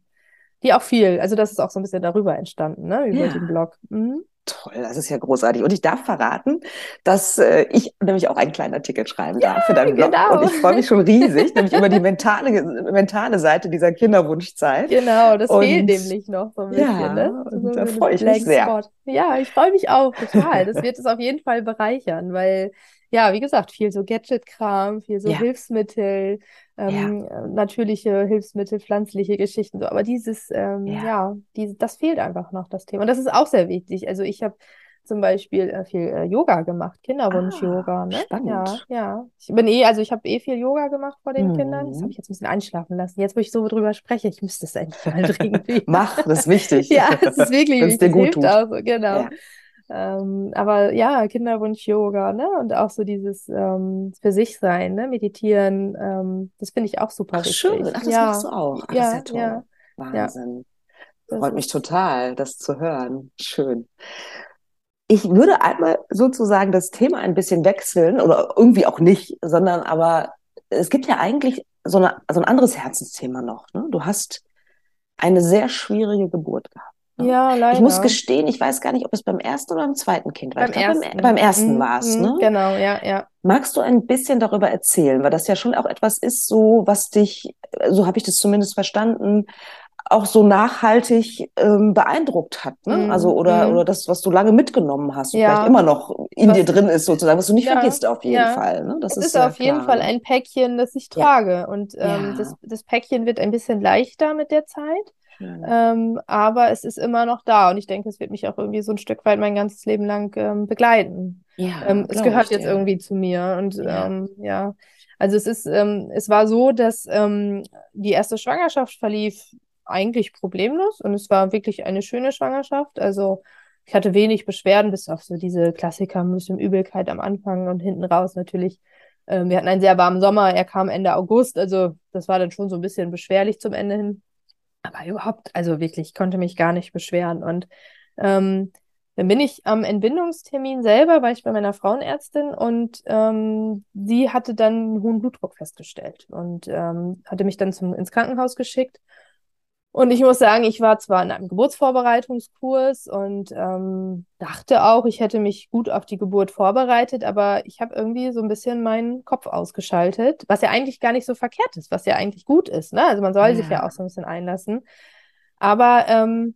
die auch viel, also das ist auch so ein bisschen darüber entstanden, ne, über ja. den Blog. Mhm. Toll, das ist ja großartig. Und ich darf verraten, dass äh, ich nämlich auch einen kleinen Artikel schreiben ja, darf für deinen Blog. Genau. Und ich freue mich schon riesig, nämlich über die mentale, mentale Seite dieser Kinderwunschzeit. Genau, das und, fehlt nämlich noch so ein bisschen. Ja, ne? so da freue ich mich sehr. Spot. Ja, ich freue mich auch total. Das wird es auf jeden Fall bereichern, weil ja, wie gesagt, viel so Gadget-Kram, viel so ja. Hilfsmittel, ähm, ja. natürliche Hilfsmittel, pflanzliche Geschichten, so. Aber dieses, ähm, ja, ja diese, das fehlt einfach noch, das Thema. Und das ist auch sehr wichtig. Also ich habe zum Beispiel äh, viel äh, Yoga gemacht, Kinderwunsch-Yoga. Ah, ne? Spannend. Ja, ja. Ich bin eh, also ich habe eh viel Yoga gemacht vor den mhm. Kindern. Das habe ich jetzt ein bisschen einschlafen lassen. Jetzt, wo ich so drüber spreche, ich müsste es eigentlich mal dringend. Mach, das ist wichtig. ja, das ist wirklich wichtig. Dir gut tut. Auch, genau. Ja. Ähm, aber ja, Kinderwunsch-Yoga, ne? Und auch so dieses ähm, für sich sein, ne? Meditieren, ähm, das finde ich auch super Ach, wichtig. Schön, ach, das ja. machst du auch. Ach, ja, das ist ja. Ja. Wahnsinn. Ja. Freut mich total, das zu hören. Schön. Ich würde einmal sozusagen das Thema ein bisschen wechseln oder irgendwie auch nicht, sondern aber es gibt ja eigentlich so, eine, so ein anderes Herzensthema noch. Ne? Du hast eine sehr schwierige Geburt gehabt. Ja, leider. Ich muss gestehen, ich weiß gar nicht, ob es beim ersten oder beim zweiten Kind war. Beim glaub, ersten, beim, beim ersten mhm. war es, mhm, ne? Genau, ja, ja. Magst du ein bisschen darüber erzählen, weil das ja schon auch etwas ist, so was dich, so habe ich das zumindest verstanden, auch so nachhaltig ähm, beeindruckt hat, ne? Mm, also oder mm. oder das, was du lange mitgenommen hast, ja. vielleicht immer noch in was, dir drin ist sozusagen, was du nicht ja, vergisst auf jeden ja. Fall. Ne? Das es ist, ist auf jeden Fall ein Päckchen, das ich trage und ähm, das, das Päckchen wird ein bisschen leichter mit der Zeit. Ähm, aber es ist immer noch da und ich denke, es wird mich auch irgendwie so ein Stück weit mein ganzes Leben lang ähm, begleiten. Ja, ähm, es gehört jetzt dir. irgendwie zu mir und ja. Ähm, ja. Also es ist, ähm, es war so, dass ähm, die erste Schwangerschaft verlief eigentlich problemlos und es war wirklich eine schöne Schwangerschaft. Also ich hatte wenig Beschwerden, bis auf so diese Klassiker, ein bisschen Übelkeit am Anfang und hinten raus natürlich. wir hatten einen sehr warmen Sommer, er kam Ende August, also das war dann schon so ein bisschen beschwerlich zum Ende hin. Aber überhaupt, also wirklich, ich konnte mich gar nicht beschweren. Und ähm, dann bin ich am Entbindungstermin selber, war ich bei meiner Frauenärztin und ähm, sie hatte dann einen hohen Blutdruck festgestellt und ähm, hatte mich dann zum, ins Krankenhaus geschickt. Und ich muss sagen, ich war zwar in einem Geburtsvorbereitungskurs und ähm, dachte auch, ich hätte mich gut auf die Geburt vorbereitet, aber ich habe irgendwie so ein bisschen meinen Kopf ausgeschaltet, was ja eigentlich gar nicht so verkehrt ist, was ja eigentlich gut ist. Ne? Also man soll ja. sich ja auch so ein bisschen einlassen. Aber ähm,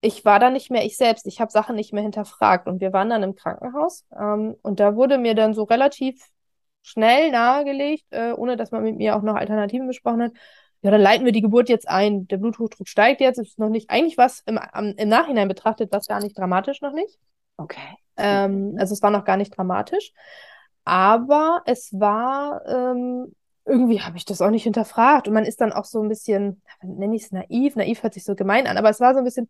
ich war da nicht mehr ich selbst. Ich habe Sachen nicht mehr hinterfragt. Und wir waren dann im Krankenhaus ähm, und da wurde mir dann so relativ schnell nahegelegt, äh, ohne dass man mit mir auch noch Alternativen besprochen hat, ja, dann leiten wir die Geburt jetzt ein. Der Bluthochdruck steigt jetzt, ist noch nicht, eigentlich was im, im Nachhinein betrachtet, was gar nicht dramatisch noch nicht. Okay. Ähm, also es war noch gar nicht dramatisch. Aber es war, ähm, irgendwie habe ich das auch nicht hinterfragt. Und man ist dann auch so ein bisschen, nenne ich es naiv, naiv hört sich so gemein an, aber es war so ein bisschen,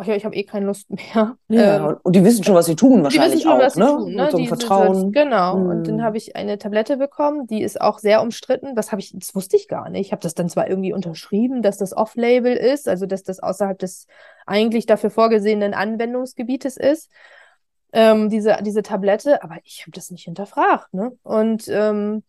ach ja, ich habe eh keine Lust mehr. Ja, ähm, und die wissen schon, was sie tun wahrscheinlich die wissen schon, auch, was sie ne? Tun, ne? Mit so einem Vertrauen. genau. Hm. Und dann habe ich eine Tablette bekommen, die ist auch sehr umstritten. Das habe ich, das wusste ich gar nicht. Ich habe das dann zwar irgendwie unterschrieben, dass das Off-Label ist, also dass das außerhalb des eigentlich dafür vorgesehenen Anwendungsgebietes ist. Ähm, diese, diese Tablette, aber ich habe das nicht hinterfragt, ne? Und ähm,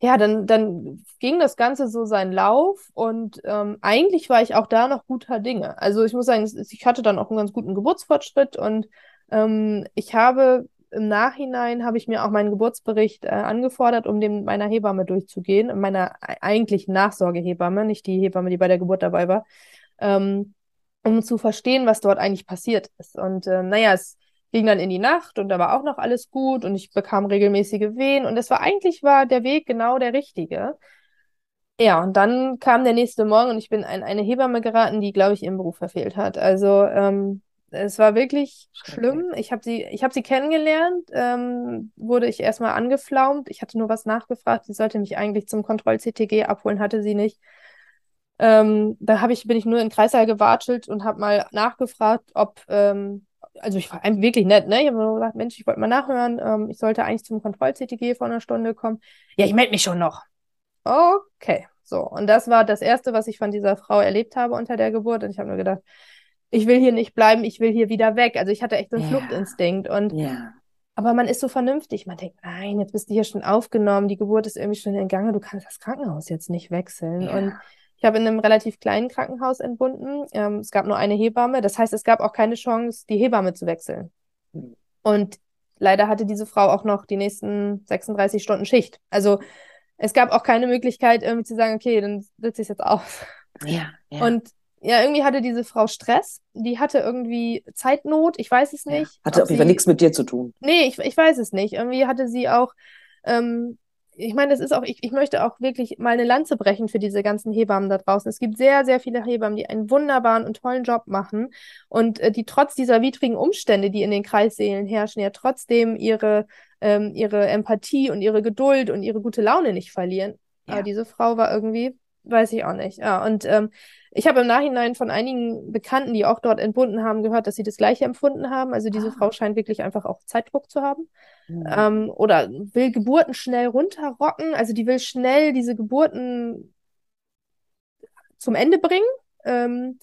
ja, dann, dann ging das Ganze so seinen Lauf und ähm, eigentlich war ich auch da noch guter Dinge. Also ich muss sagen, ich hatte dann auch einen ganz guten Geburtsfortschritt und ähm, ich habe im Nachhinein habe ich mir auch meinen Geburtsbericht äh, angefordert, um den meiner Hebamme durchzugehen, meiner eigentlichen Nachsorgehebamme, nicht die Hebamme, die bei der Geburt dabei war, ähm, um zu verstehen, was dort eigentlich passiert ist. Und äh, naja, es ging dann in die Nacht und da war auch noch alles gut und ich bekam regelmäßige Wehen und es war eigentlich war der Weg genau der richtige. Ja, und dann kam der nächste Morgen und ich bin in eine Hebamme geraten, die, glaube ich, ihren Beruf verfehlt hat. Also ähm, es war wirklich schlimm. Ich habe sie, ich habe sie kennengelernt, ähm, wurde ich erstmal angeflaumt. Ich hatte nur was nachgefragt. Sie sollte mich eigentlich zum Kontroll-CTG abholen, hatte sie nicht. Ähm, da habe ich, bin ich nur in den Kreißsaal gewatschelt und habe mal nachgefragt, ob ähm, also ich war wirklich nett, ne? Ich habe nur gesagt, Mensch, ich wollte mal nachhören. Ähm, ich sollte eigentlich zum Kontroll-CTG vor einer Stunde kommen. Ja, ich melde mich schon noch. Okay, so. Und das war das Erste, was ich von dieser Frau erlebt habe unter der Geburt. Und ich habe nur gedacht, ich will hier nicht bleiben, ich will hier wieder weg. Also ich hatte echt so einen yeah. Fluchtinstinkt. Und yeah. aber man ist so vernünftig. Man denkt, nein, jetzt bist du hier schon aufgenommen, die Geburt ist irgendwie schon in Gange, du kannst das Krankenhaus jetzt nicht wechseln. Yeah. Und ich habe in einem relativ kleinen Krankenhaus entbunden. Ähm, es gab nur eine Hebamme. Das heißt, es gab auch keine Chance, die Hebamme zu wechseln. Und leider hatte diese Frau auch noch die nächsten 36 Stunden Schicht. Also es gab auch keine Möglichkeit, irgendwie zu sagen, okay, dann sitze ich jetzt aus. Ja, ja. Und ja, irgendwie hatte diese Frau Stress. Die hatte irgendwie Zeitnot. Ich weiß es nicht. Ja, hatte auf jeden Fall nichts mit dir zu tun. Nee, ich, ich weiß es nicht. Irgendwie hatte sie auch ähm, ich meine, das ist auch, ich, ich möchte auch wirklich mal eine Lanze brechen für diese ganzen Hebammen da draußen. Es gibt sehr, sehr viele Hebammen, die einen wunderbaren und tollen Job machen und äh, die trotz dieser widrigen Umstände, die in den Kreissälen herrschen, ja trotzdem ihre, ähm, ihre Empathie und ihre Geduld und ihre gute Laune nicht verlieren. Ja. Aber diese Frau war irgendwie, weiß ich auch nicht. Ja, und ähm, ich habe im Nachhinein von einigen Bekannten, die auch dort entbunden haben, gehört, dass sie das Gleiche empfunden haben. Also diese ah. Frau scheint wirklich einfach auch Zeitdruck zu haben. Mhm. Ähm, oder will Geburten schnell runterrocken. Also die will schnell diese Geburten zum Ende bringen. Ähm,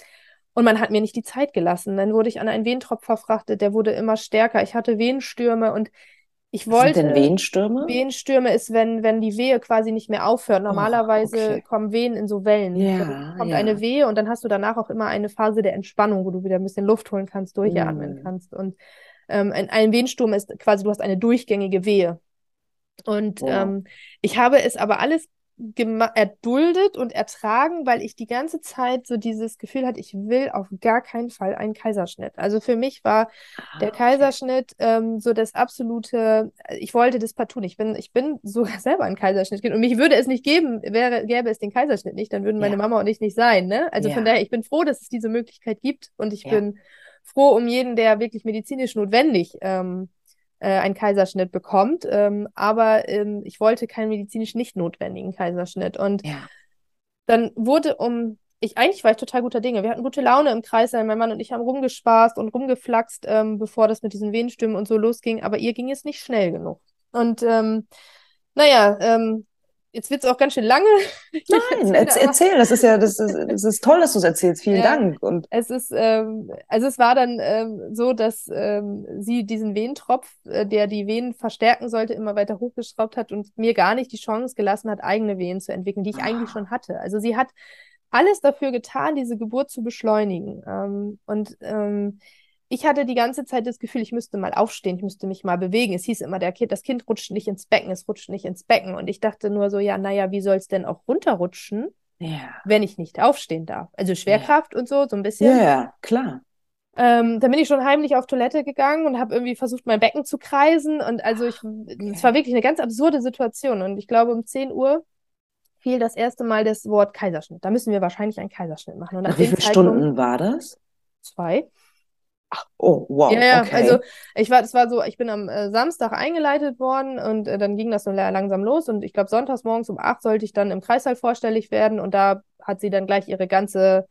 und man hat mir nicht die Zeit gelassen. Dann wurde ich an einen Wehentropf verfrachtet, der wurde immer stärker. Ich hatte Wehenstürme und ich wollte. Sind denn Wehenstürme? Wehenstürme ist, wenn, wenn die Wehe quasi nicht mehr aufhört. Oh, Normalerweise oh, okay. kommen Wehen in so Wellen. Ja, da kommt ja. eine Wehe und dann hast du danach auch immer eine Phase der Entspannung, wo du wieder ein bisschen Luft holen kannst, durchatmen mm. kannst. Und ähm, ein, ein Wehensturm ist quasi, du hast eine durchgängige Wehe. Und oh. ähm, ich habe es aber alles erduldet und ertragen, weil ich die ganze Zeit so dieses Gefühl hatte, ich will auf gar keinen Fall einen Kaiserschnitt. Also für mich war ah, der Kaiserschnitt ähm, so das absolute, ich wollte das partout nicht. Ich bin, ich bin sogar selber ein Kaiserschnitt und mich würde es nicht geben, wäre, gäbe es den Kaiserschnitt nicht, dann würden meine ja. Mama und ich nicht sein. Ne? Also ja. von daher, ich bin froh, dass es diese Möglichkeit gibt und ich ja. bin froh um jeden, der wirklich medizinisch notwendig ähm, äh, einen Kaiserschnitt bekommt. Ähm, aber ähm, ich wollte keinen medizinisch nicht notwendigen Kaiserschnitt. Und ja. dann wurde um, ich eigentlich war ich total guter Dinge. Wir hatten gute Laune im Kreis, mein Mann und ich haben rumgespaßt und rumgeflaxt, ähm, bevor das mit diesen Wehenstimmen und so losging. Aber ihr ging es nicht schnell genug. Und ähm, naja, ähm, Jetzt wird es auch ganz schön lange. Nein, erzähl, erzähl, das ist ja, das ist, das ist toll, dass du es erzählst. Vielen ja, Dank. Und es ist, ähm, also es war dann ähm, so, dass ähm, sie diesen Wehentropf, äh, der die Venen verstärken sollte, immer weiter hochgeschraubt hat und mir gar nicht die Chance gelassen hat, eigene Venen zu entwickeln, die ich ah. eigentlich schon hatte. Also sie hat alles dafür getan, diese Geburt zu beschleunigen. Ähm, und ähm, ich hatte die ganze Zeit das Gefühl, ich müsste mal aufstehen, ich müsste mich mal bewegen. Es hieß immer, der kind, das Kind rutscht nicht ins Becken, es rutscht nicht ins Becken. Und ich dachte nur so, ja, naja, wie soll es denn auch runterrutschen, ja. wenn ich nicht aufstehen darf? Also Schwerkraft ja. und so, so ein bisschen. Ja, klar. Ähm, dann bin ich schon heimlich auf Toilette gegangen und habe irgendwie versucht, mein Becken zu kreisen. Und also ich, okay. es war wirklich eine ganz absurde Situation. Und ich glaube, um 10 Uhr fiel das erste Mal das Wort Kaiserschnitt. Da müssen wir wahrscheinlich einen Kaiserschnitt machen. Und nach wie viele Stunden war das? Zwei. Ach, oh, wow. Ja, ja, okay. also ich war, das war so, ich bin am äh, Samstag eingeleitet worden und äh, dann ging das so langsam los und ich glaube, sonntags morgens um acht sollte ich dann im Kreißsaal vorstellig werden und da hat sie dann gleich ihre ganze,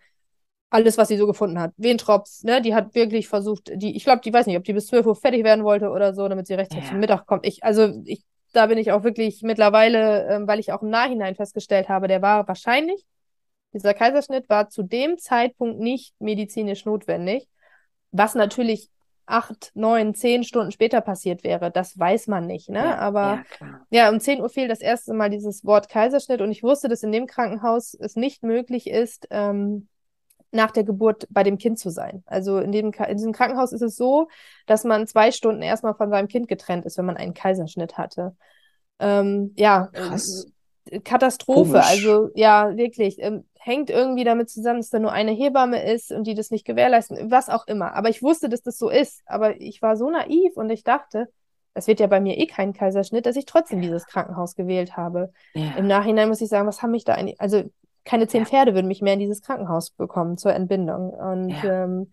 alles, was sie so gefunden hat. Wehentropf, ne, die hat wirklich versucht, die, ich glaube, die weiß nicht, ob die bis 12 Uhr fertig werden wollte oder so, damit sie rechtzeitig ja. zum Mittag kommt. Ich, also ich, da bin ich auch wirklich mittlerweile, ähm, weil ich auch im Nachhinein festgestellt habe, der war wahrscheinlich, dieser Kaiserschnitt war zu dem Zeitpunkt nicht medizinisch notwendig. Was natürlich acht, neun, zehn Stunden später passiert wäre, das weiß man nicht, ne? Ja, Aber ja, ja, um 10 Uhr fiel das erste Mal dieses Wort Kaiserschnitt und ich wusste, dass in dem Krankenhaus es nicht möglich ist, ähm, nach der Geburt bei dem Kind zu sein. Also in, dem, in diesem Krankenhaus ist es so, dass man zwei Stunden erstmal von seinem Kind getrennt ist, wenn man einen Kaiserschnitt hatte. Ähm, ja, Krass. Katastrophe. Komisch. Also ja, wirklich. Ähm, hängt irgendwie damit zusammen, dass da nur eine Hebamme ist und die das nicht gewährleisten, was auch immer. Aber ich wusste, dass das so ist. Aber ich war so naiv und ich dachte, das wird ja bei mir eh kein Kaiserschnitt, dass ich trotzdem ja. dieses Krankenhaus gewählt habe. Ja. Im Nachhinein muss ich sagen, was haben mich da eigentlich, also keine zehn ja. Pferde würden mich mehr in dieses Krankenhaus bekommen zur Entbindung. Und ähm,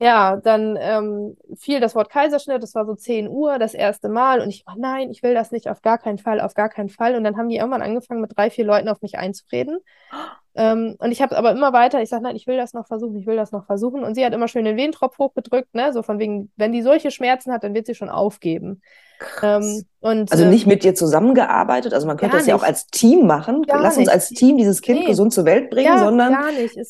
ja, dann ähm, fiel das Wort Kaiserschnitt, das war so 10 Uhr das erste Mal und ich, oh nein, ich will das nicht, auf gar keinen Fall, auf gar keinen Fall. Und dann haben die irgendwann angefangen, mit drei, vier Leuten auf mich einzureden. Ähm, und ich habe aber immer weiter, ich sage, nein, ich will das noch versuchen, ich will das noch versuchen. Und sie hat immer schön den Wehentropf hochgedrückt, ne? so von wegen, wenn die solche Schmerzen hat, dann wird sie schon aufgeben. Ähm, und, also nicht mit dir zusammengearbeitet, also man könnte das ja auch als Team machen. Gar Lass uns nicht. als Team dieses Kind nee. gesund zur Welt bringen, ja, sondern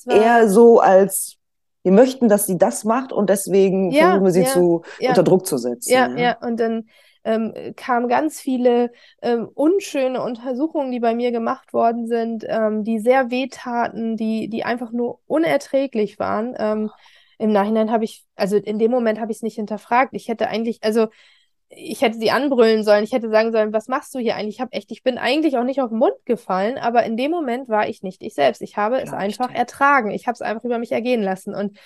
eher so als wir möchten, dass sie das macht und deswegen ja, versuchen wir sie ja, zu, ja. unter Druck zu setzen. Ja, ja, und dann ähm, kamen ganz viele ähm, unschöne Untersuchungen, die bei mir gemacht worden sind, ähm, die sehr wehtaten, die, die einfach nur unerträglich waren. Ähm, Im Nachhinein habe ich, also in dem Moment habe ich es nicht hinterfragt. Ich hätte eigentlich, also ich hätte sie anbrüllen sollen, ich hätte sagen sollen, was machst du hier eigentlich? Ich habe echt, ich bin eigentlich auch nicht auf den Mund gefallen, aber in dem Moment war ich nicht ich selbst. Ich habe es einfach ertragen. Ich habe es einfach über mich ergehen lassen. Und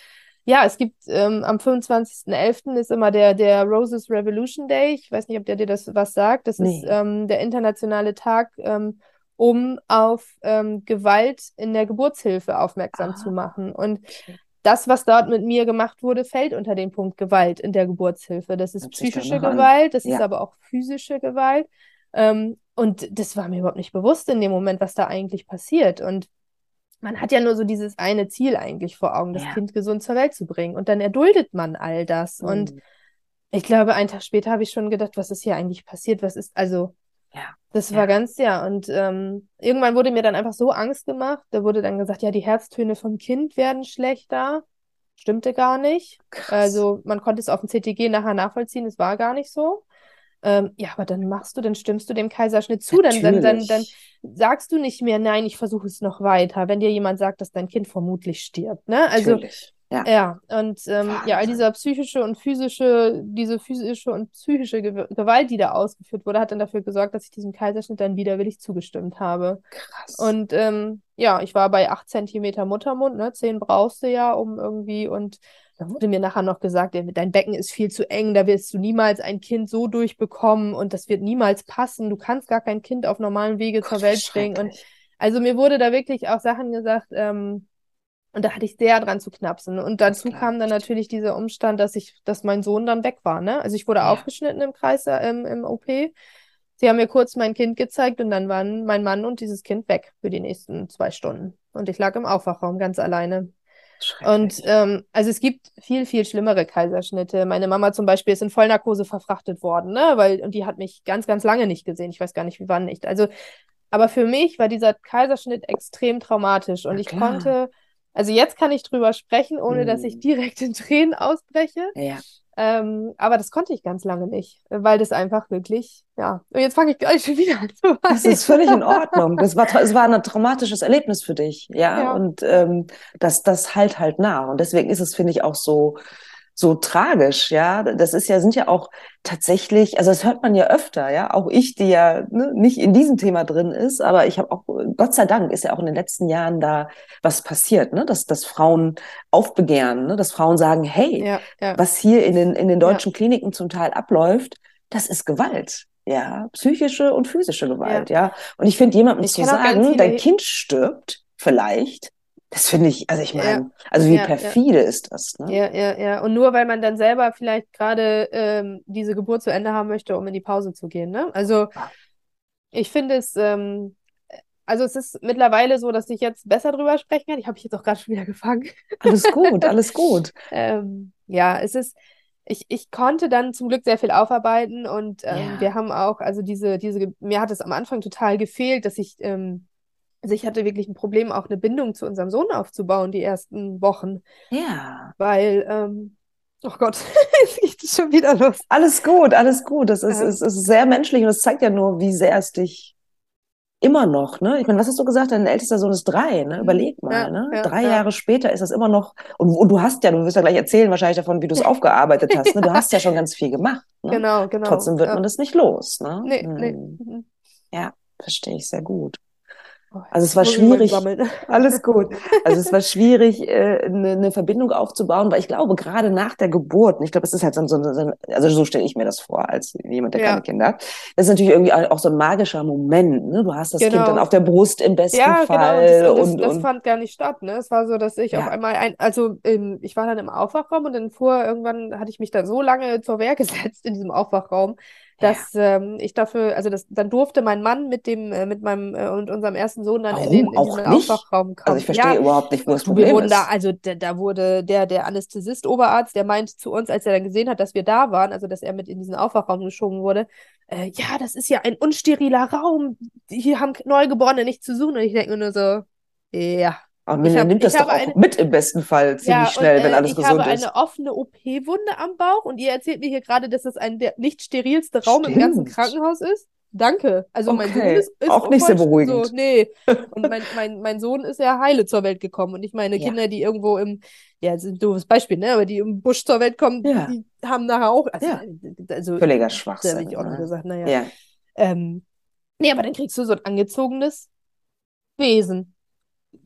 ja, es gibt ähm, am 25.11. ist immer der, der Roses Revolution Day. Ich weiß nicht, ob der dir das was sagt. Das nee. ist ähm, der internationale Tag, ähm, um auf ähm, Gewalt in der Geburtshilfe aufmerksam ah. zu machen. Und okay das, was dort mit mir gemacht wurde, fällt unter den Punkt Gewalt in der Geburtshilfe. Das ist psychische Gewalt, das ja. ist aber auch physische Gewalt. Ähm, und das war mir überhaupt nicht bewusst in dem Moment, was da eigentlich passiert. Und man hat ja nur so dieses eine Ziel eigentlich vor Augen, das ja. Kind gesund zur Welt zu bringen. Und dann erduldet man all das. Mhm. Und ich glaube, einen Tag später habe ich schon gedacht, was ist hier eigentlich passiert? Was ist, also, ja. Das ja. war ganz, ja. Und ähm, irgendwann wurde mir dann einfach so Angst gemacht. Da wurde dann gesagt, ja, die Herztöne vom Kind werden schlechter. Stimmte gar nicht. Krass. Also man konnte es auf dem CTG nachher nachvollziehen, es war gar nicht so. Ähm, ja, aber dann machst du, dann stimmst du dem Kaiserschnitt zu, dann, dann, dann, dann sagst du nicht mehr, nein, ich versuche es noch weiter, wenn dir jemand sagt, dass dein Kind vermutlich stirbt. Ne? Also Natürlich. Ja, ja. und ähm, ja, all dieser psychische und physische, diese physische und psychische Ge Gewalt, die da ausgeführt wurde, hat dann dafür gesorgt, dass ich diesem Kaiserschnitt dann widerwillig zugestimmt habe. Krass. Und ähm, ja, ich war bei 8 cm Muttermund, ne? 10 brauchst du ja, um irgendwie und dann wurde mir nachher noch gesagt, dein Becken ist viel zu eng, da wirst du niemals ein Kind so durchbekommen und das wird niemals passen. Du kannst gar kein Kind auf normalen Wege Gott, zur Welt bringen. Und also mir wurde da wirklich auch Sachen gesagt, ähm, und da hatte ich sehr dran zu knapsen. Und dazu kam dann natürlich dieser Umstand, dass ich, dass mein Sohn dann weg war. Ne? Also ich wurde ja. aufgeschnitten im Kreis, äh, im, im OP. Sie haben mir kurz mein Kind gezeigt und dann waren mein Mann und dieses Kind weg für die nächsten zwei Stunden. Und ich lag im Aufwachraum ganz alleine. Und ähm, also es gibt viel, viel schlimmere Kaiserschnitte. Meine Mama zum Beispiel ist in Vollnarkose verfrachtet worden, ne? Weil, und die hat mich ganz, ganz lange nicht gesehen. Ich weiß gar nicht, wie wann nicht. Also, aber für mich war dieser Kaiserschnitt extrem traumatisch und ich konnte also jetzt kann ich drüber sprechen, ohne mm. dass ich mm. direkt in Tränen ausbreche. Ja. Ähm, aber das konnte ich ganz lange nicht, weil das einfach wirklich, ja. Und jetzt fange ich gleich schon wieder an zu weinen. Das ist völlig in Ordnung. Das war, es war ein traumatisches Erlebnis für dich, ja. ja. Und ähm, das, das halt halt nach. Und deswegen ist es, finde ich, auch so, so tragisch, ja. Das ist ja, sind ja auch tatsächlich, also das hört man ja öfter, ja. Auch ich, die ja ne, nicht in diesem Thema drin ist, aber ich habe auch, Gott sei Dank ist ja auch in den letzten Jahren da was passiert, ne? Dass, dass Frauen aufbegehren, ne? dass Frauen sagen, hey, ja, ja. was hier in den, in den deutschen ja. Kliniken zum Teil abläuft, das ist Gewalt. Ja, psychische und physische Gewalt, ja. Und ich finde, jemandem zu sagen, dein Kind stirbt, vielleicht, das finde ich, also ich meine, ja. also wie ja, perfide ja. ist das, ne? Ja, ja, ja. Und nur weil man dann selber vielleicht gerade ähm, diese Geburt zu Ende haben möchte, um in die Pause zu gehen, ne? Also ich finde es, ähm, also es ist mittlerweile so, dass ich jetzt besser drüber sprechen kann. Ich habe mich jetzt auch gerade schon wieder gefangen. Alles gut, alles gut. ähm, ja, es ist, ich, ich konnte dann zum Glück sehr viel aufarbeiten und ähm, wir haben auch, also diese, diese, mir hat es am Anfang total gefehlt, dass ich ähm, also ich hatte wirklich ein Problem, auch eine Bindung zu unserem Sohn aufzubauen, die ersten Wochen. Ja. Weil, ähm, oh Gott, jetzt geht es schon wieder los. Alles gut, alles gut. Das ist, ja. ist, ist sehr menschlich und es zeigt ja nur, wie sehr es dich immer noch, ne? Ich meine, was hast du gesagt? Dein ältester Sohn ist drei, ne? Mhm. Überleg mal, ja, ne? Ja, drei ja. Jahre später ist das immer noch, und, und, du hast ja, du wirst ja gleich erzählen wahrscheinlich davon, wie du es aufgearbeitet hast, ne? Du hast ja schon ganz viel gemacht. Ne? Genau, genau. Trotzdem wird man das nicht los, ne? Nee, hm. nee. Mhm. Ja, verstehe ich sehr gut. Oh, also es war schwierig. Alles gut. Also es war schwierig, äh, eine, eine Verbindung aufzubauen, weil ich glaube, gerade nach der Geburt, ich glaube, es ist halt so, so, so also so stelle ich mir das vor, als jemand, der ja. keine Kinder hat. Das ist natürlich irgendwie auch so ein magischer Moment. Ne? Du hast das genau. Kind dann auf der Brust im besten ja, Fall. Genau. Das, und, das, das fand gar nicht statt. Ne? Es war so, dass ich ja. auf einmal ein, also in, ich war dann im Aufwachraum und dann fuhr irgendwann hatte ich mich dann so lange zur Wehr gesetzt in diesem Aufwachraum, dass ja. ähm, ich dafür, also das, dann durfte mein Mann mit dem, äh, mit meinem äh, und unserem ersten Sohn dann Warum? in, den, in diesen Aufwachraum kommen. Also ich verstehe ja, überhaupt nicht, wo das Problem wir wurden ist. Da, also da, da wurde der, der Anästhesist, Oberarzt, der meinte zu uns, als er dann gesehen hat, dass wir da waren, also dass er mit in diesen Aufwachraum geschoben wurde, äh, ja, das ist ja ein unsteriler Raum, hier haben Neugeborene nicht zu suchen. Und ich denke nur so, ja, aber man hab, nimmt das doch auch eine, mit im besten Fall ziemlich ja, schnell, und, äh, wenn alles gesund ist. Ich habe eine offene OP-Wunde am Bauch und ihr erzählt mir hier gerade, dass das ein der nicht sterilste Raum Stimmt. im ganzen Krankenhaus ist. Danke. Also okay. mein Sohn ist, ist auch nicht sehr beruhigend. So, nee. Und mein, mein, mein Sohn ist ja heile zur Welt gekommen und nicht meine ja. Kinder, die irgendwo im, ja, das ist ein doofes Beispiel, ne, aber die im Busch zur Welt kommen, ja. die haben nachher auch, also, ja. also völliger Schwachsinn. Da habe ich auch noch gesagt, naja. Ja. Ähm, nee, aber dann kriegst du so ein angezogenes Wesen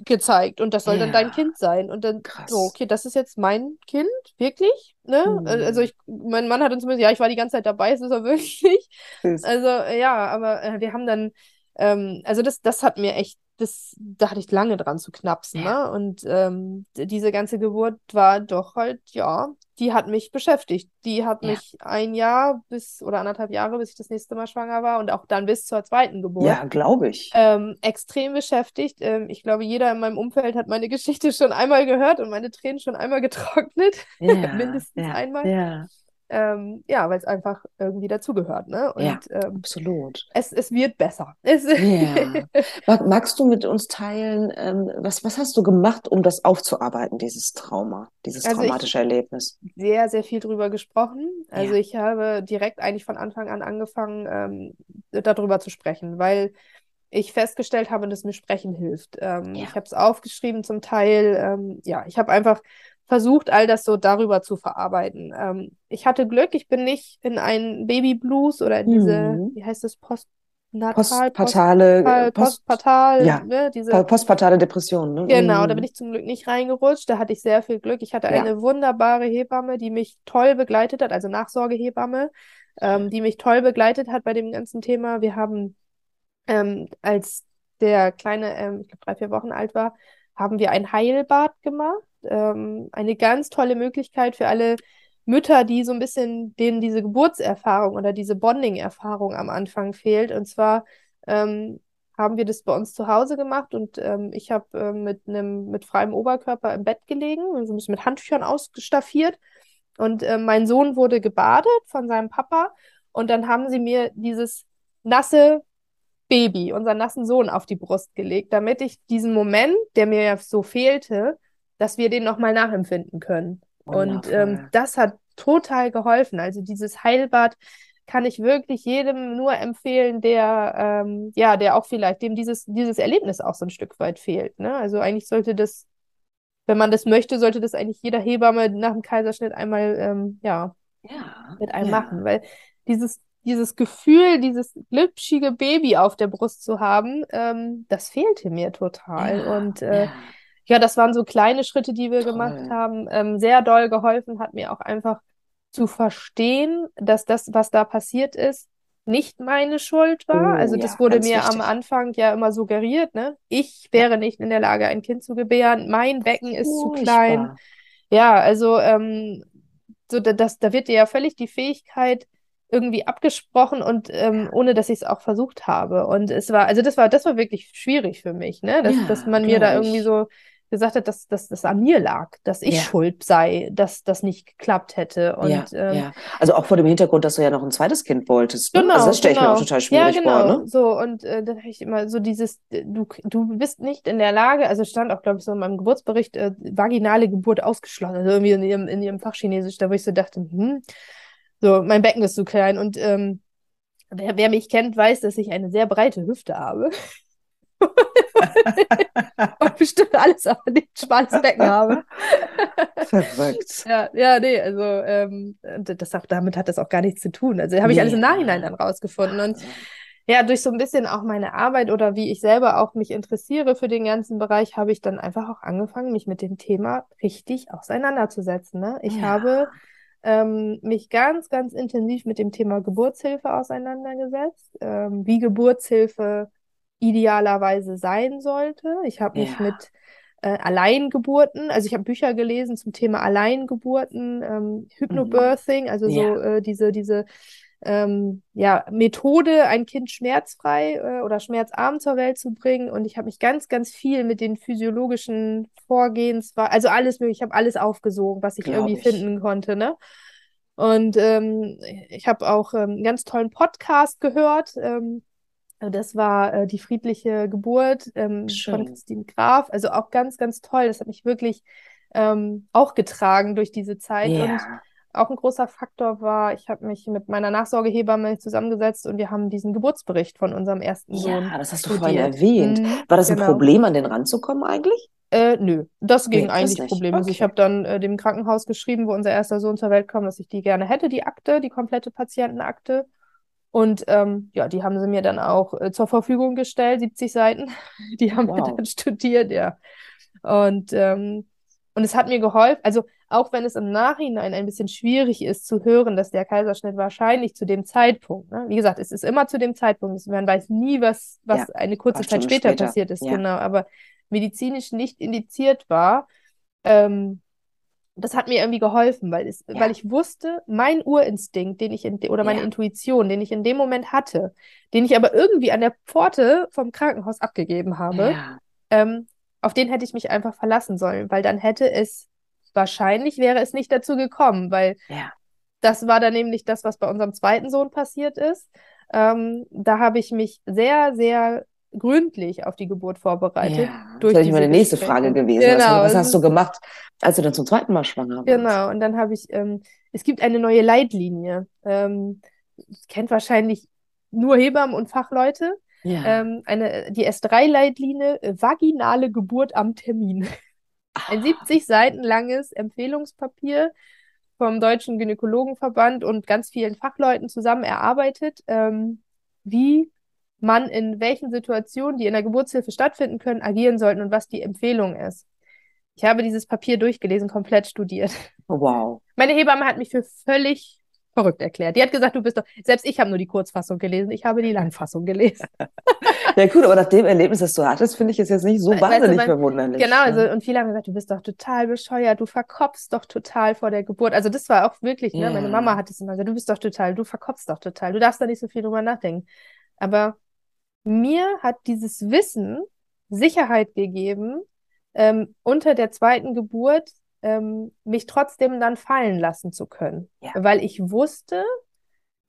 gezeigt und das soll ja. dann dein Kind sein. Und dann, Krass. so, okay, das ist jetzt mein Kind, wirklich? Ne? Mhm. Also ich, mein Mann hat uns zumindest, ja, ich war die ganze Zeit dabei, es ist er wirklich. Also ja, aber äh, wir haben dann, ähm, also das, das hat mir echt das, da hatte ich lange dran zu knapsen, ja. ne? Und ähm, diese ganze Geburt war doch halt, ja, die hat mich beschäftigt. Die hat ja. mich ein Jahr bis oder anderthalb Jahre, bis ich das nächste Mal schwanger war und auch dann bis zur zweiten Geburt. Ja, glaube ich. Ähm, extrem beschäftigt. Ähm, ich glaube, jeder in meinem Umfeld hat meine Geschichte schon einmal gehört und meine Tränen schon einmal getrocknet. Ja, Mindestens einmal. Ja. Ähm, ja, weil es einfach irgendwie dazugehört. Ne? Und, ja, ähm, absolut. Es, es wird besser. Es ja. Mag, magst du mit uns teilen, ähm, was, was hast du gemacht, um das aufzuarbeiten, dieses Trauma, dieses also traumatische Erlebnis? Sehr, sehr viel drüber gesprochen. Also ja. ich habe direkt eigentlich von Anfang an angefangen, ähm, darüber zu sprechen, weil ich festgestellt habe, dass mir Sprechen hilft. Ähm, ja. Ich habe es aufgeschrieben zum Teil. Ähm, ja, ich habe einfach versucht, all das so darüber zu verarbeiten. Ähm, ich hatte Glück, ich bin nicht in einen Baby Blues oder in diese, mhm. wie heißt das, Postnatal, postpartale, Post, postpartal, ja, ne, diese postpartale Depression. Ne? Genau, mhm. da bin ich zum Glück nicht reingerutscht. Da hatte ich sehr viel Glück. Ich hatte ja. eine wunderbare Hebamme, die mich toll begleitet hat, also Nachsorgehebamme, ähm, die mich toll begleitet hat bei dem ganzen Thema. Wir haben ähm, als der kleine, ähm, ich glaube drei vier Wochen alt war, haben wir ein Heilbad gemacht ähm, eine ganz tolle Möglichkeit für alle Mütter, die so ein bisschen denen diese Geburtserfahrung oder diese Bonding-Erfahrung am Anfang fehlt. Und zwar ähm, haben wir das bei uns zu Hause gemacht und ähm, ich habe äh, mit einem mit freiem Oberkörper im Bett gelegen, also mit Handtüchern ausstaffiert. Und äh, mein Sohn wurde gebadet von seinem Papa und dann haben sie mir dieses nasse Baby, unseren nassen Sohn, auf die Brust gelegt, damit ich diesen Moment, der mir ja so fehlte, dass wir den nochmal nachempfinden können. Wundervoll. Und ähm, das hat total geholfen. Also dieses Heilbad kann ich wirklich jedem nur empfehlen, der ähm, ja, der auch vielleicht dem dieses dieses Erlebnis auch so ein Stück weit fehlt. Ne? Also eigentlich sollte das, wenn man das möchte, sollte das eigentlich jeder Hebamme nach dem Kaiserschnitt einmal ähm, ja, ja mit einem ja. machen, weil dieses dieses Gefühl, dieses glitschige Baby auf der Brust zu haben, ähm, das fehlte mir total. Ja, und äh, ja. das waren so kleine Schritte, die wir Toll. gemacht haben. Ähm, sehr doll geholfen hat mir auch einfach zu verstehen, dass das, was da passiert ist, nicht meine Schuld war. Oh, also das ja, wurde mir wichtig. am Anfang ja immer suggeriert, ne? Ich wäre ja. nicht in der Lage, ein Kind zu gebären. Mein Becken ist zu klein. Ja, also ähm, so das, da wird dir ja völlig die Fähigkeit irgendwie abgesprochen und ähm, ohne dass ich es auch versucht habe. Und es war, also das war, das war wirklich schwierig für mich, ne? Dass, ja, dass man mir da irgendwie so gesagt hat, dass, dass das an mir lag, dass ich ja. schuld sei, dass das nicht geklappt hätte. Und, ja, ähm, ja. Also auch vor dem Hintergrund, dass du ja noch ein zweites Kind wolltest. Ne? Genau. Also das stelle ich genau. mir auch total schwierig ja, genau. vor. Ne? So, und äh, dann habe ich immer so dieses, du, du bist nicht in der Lage, also stand auch, glaube ich, so in meinem Geburtsbericht, äh, vaginale Geburt ausgeschlossen, also irgendwie in ihrem, in ihrem Fachchinesisch, da wo ich so dachte, hm, so, mein Becken ist zu klein. Und ähm, wer, wer mich kennt, weiß, dass ich eine sehr breite Hüfte habe. und bestimmt alles aber nicht schmales Becken habe. Verrückt. Ja, ja, nee, also ähm, das auch, damit hat das auch gar nichts zu tun. Also habe ich nee. alles im Nachhinein dann rausgefunden. Und ja, durch so ein bisschen auch meine Arbeit oder wie ich selber auch mich interessiere für den ganzen Bereich, habe ich dann einfach auch angefangen, mich mit dem Thema richtig auseinanderzusetzen. Ne? Ich ja. habe ähm, mich ganz, ganz intensiv mit dem Thema Geburtshilfe auseinandergesetzt, ähm, wie Geburtshilfe idealerweise sein sollte. Ich habe mich ja. mit äh, Alleingeburten, also ich habe Bücher gelesen zum Thema Alleingeburten, ähm, Hypnobirthing, also ja. so äh, diese, diese ähm, ja, Methode, ein Kind schmerzfrei äh, oder schmerzarm zur Welt zu bringen. Und ich habe mich ganz, ganz viel mit den physiologischen Vorgehens, also alles mögliche, ich habe alles aufgesogen, was ich Glaub irgendwie ich. finden konnte, ne? Und ähm, ich habe auch ähm, einen ganz tollen Podcast gehört. Ähm, das war äh, die friedliche Geburt ähm, von Christine Graf. Also auch ganz, ganz toll. Das hat mich wirklich ähm, auch getragen durch diese Zeit. Ja. Und auch ein großer Faktor war, ich habe mich mit meiner Nachsorgehebamme zusammengesetzt und wir haben diesen Geburtsbericht von unserem ersten Sohn. Ja, das hast du vorhin erwähnt. Mhm, war das ein genau. Problem, an den ranzukommen eigentlich? Äh, nö, das ging nee, eigentlich problemlos. Okay. Ich habe dann äh, dem Krankenhaus geschrieben, wo unser erster Sohn zur Welt kam, dass ich die gerne hätte, die Akte, die komplette Patientenakte. Und ähm, ja, die haben sie mir dann auch äh, zur Verfügung gestellt, 70 Seiten. Die haben wow. wir dann studiert, ja. Und, ähm, und es hat mir geholfen, also auch wenn es im Nachhinein ein bisschen schwierig ist zu hören, dass der Kaiserschnitt wahrscheinlich zu dem Zeitpunkt, ne? wie gesagt, es ist immer zu dem Zeitpunkt, man weiß nie, was, was ja, eine kurze Zeit später, später, passiert ist, ja. genau, aber medizinisch nicht indiziert war, ähm, das hat mir irgendwie geholfen, weil, es, ja. weil ich wusste, mein Urinstinkt, den ich in, oder meine ja. Intuition, den ich in dem Moment hatte, den ich aber irgendwie an der Pforte vom Krankenhaus abgegeben habe, ja. ähm, auf den hätte ich mich einfach verlassen sollen, weil dann hätte es wahrscheinlich wäre es nicht dazu gekommen, weil das war dann nämlich das, was bei unserem zweiten Sohn passiert ist. Ähm, da habe ich mich sehr, sehr gründlich auf die Geburt vorbereitet. Ja, das wäre meine nächste Frage gewesen. Genau. Was, was hast du gemacht, als du dann zum zweiten Mal schwanger warst? Genau, und dann habe ich, ähm, es gibt eine neue Leitlinie. Ähm, kennt wahrscheinlich nur Hebammen und Fachleute. Ja. Ähm, eine, die S3-Leitlinie, äh, vaginale Geburt am Termin. Ein 70 Seiten langes Empfehlungspapier vom Deutschen Gynäkologenverband und ganz vielen Fachleuten zusammen erarbeitet, ähm, wie man in welchen Situationen, die in der Geburtshilfe stattfinden können, agieren sollten und was die Empfehlung ist. Ich habe dieses Papier durchgelesen, komplett studiert. Wow. Meine Hebamme hat mich für völlig verrückt erklärt. Die hat gesagt, du bist doch, selbst ich habe nur die Kurzfassung gelesen, ich habe die Langfassung gelesen. ja gut, aber nach dem Erlebnis, das du hattest, finde ich es jetzt nicht so weißt wahnsinnig du, verwunderlich. Genau, also, und viele haben gesagt, du bist doch total bescheuert, du verkopfst doch total vor der Geburt. Also das war auch wirklich, ne, meine Mama hat es immer gesagt, du bist doch total, du verkopfst doch total, du darfst da nicht so viel drüber nachdenken. Aber mir hat dieses Wissen Sicherheit gegeben, ähm, unter der zweiten Geburt ähm, mich trotzdem dann fallen lassen zu können. Ja. Weil ich wusste,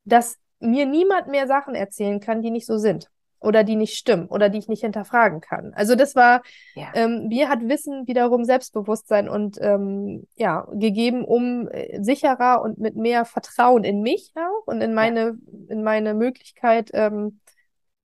dass mir niemand mehr Sachen erzählen kann, die nicht so sind. oder die nicht stimmen oder die ich nicht hinterfragen kann. Also das war, ja. ähm, mir hat Wissen wiederum Selbstbewusstsein und ähm, ja, gegeben, um äh, sicherer und mit mehr Vertrauen in mich auch und in meine, ja. in meine Möglichkeit ähm,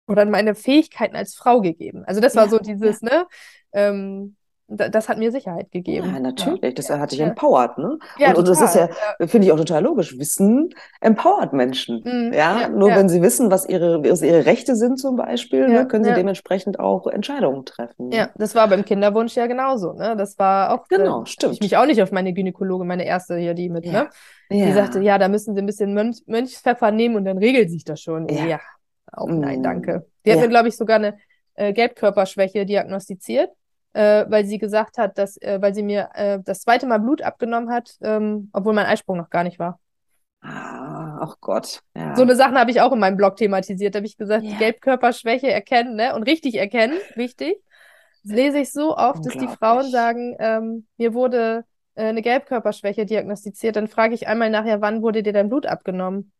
oder in meine Fähigkeiten als Frau gegeben. Also das war ja, so dieses, ne, ähm, das hat mir Sicherheit gegeben. Ja, natürlich. Ja. Das hat dich ja. empowert, ne? Ja, und, und das ist ja, finde ich auch total logisch. Wissen empowert Menschen. Mhm. Ja? nur wenn sie wissen, was ihre, was ihre Rechte sind zum Beispiel, ne, können sie dementsprechend auch Entscheidungen treffen. Ja, das war beim Kinderwunsch ja genauso, ne? Das war auch. Genau, äh, stimmt. Ich mich auch nicht auf meine Gynäkologin, meine erste hier, die mit, ne? Die sagte, ja, da müssen sie ein bisschen Mönch, Mönchspfeffer nehmen und dann regelt sich das schon. Ja. Auch nein, danke. Die hat mir, glaube ich, sogar eine äh, Gelbkörperschwäche diagnostiziert äh, weil sie gesagt hat, dass, äh, weil sie mir äh, das zweite Mal Blut abgenommen hat, ähm, obwohl mein Eisprung noch gar nicht war. Ah, ach Gott. Ja. So eine Sachen habe ich auch in meinem Blog thematisiert. Da habe ich gesagt, ja. Gelbkörperschwäche erkennen, ne? Und richtig erkennen, wichtig. Das lese ich so oft, dass die Frauen sagen, ähm, mir wurde äh, eine Gelbkörperschwäche diagnostiziert. Dann frage ich einmal nachher, wann wurde dir dein Blut abgenommen?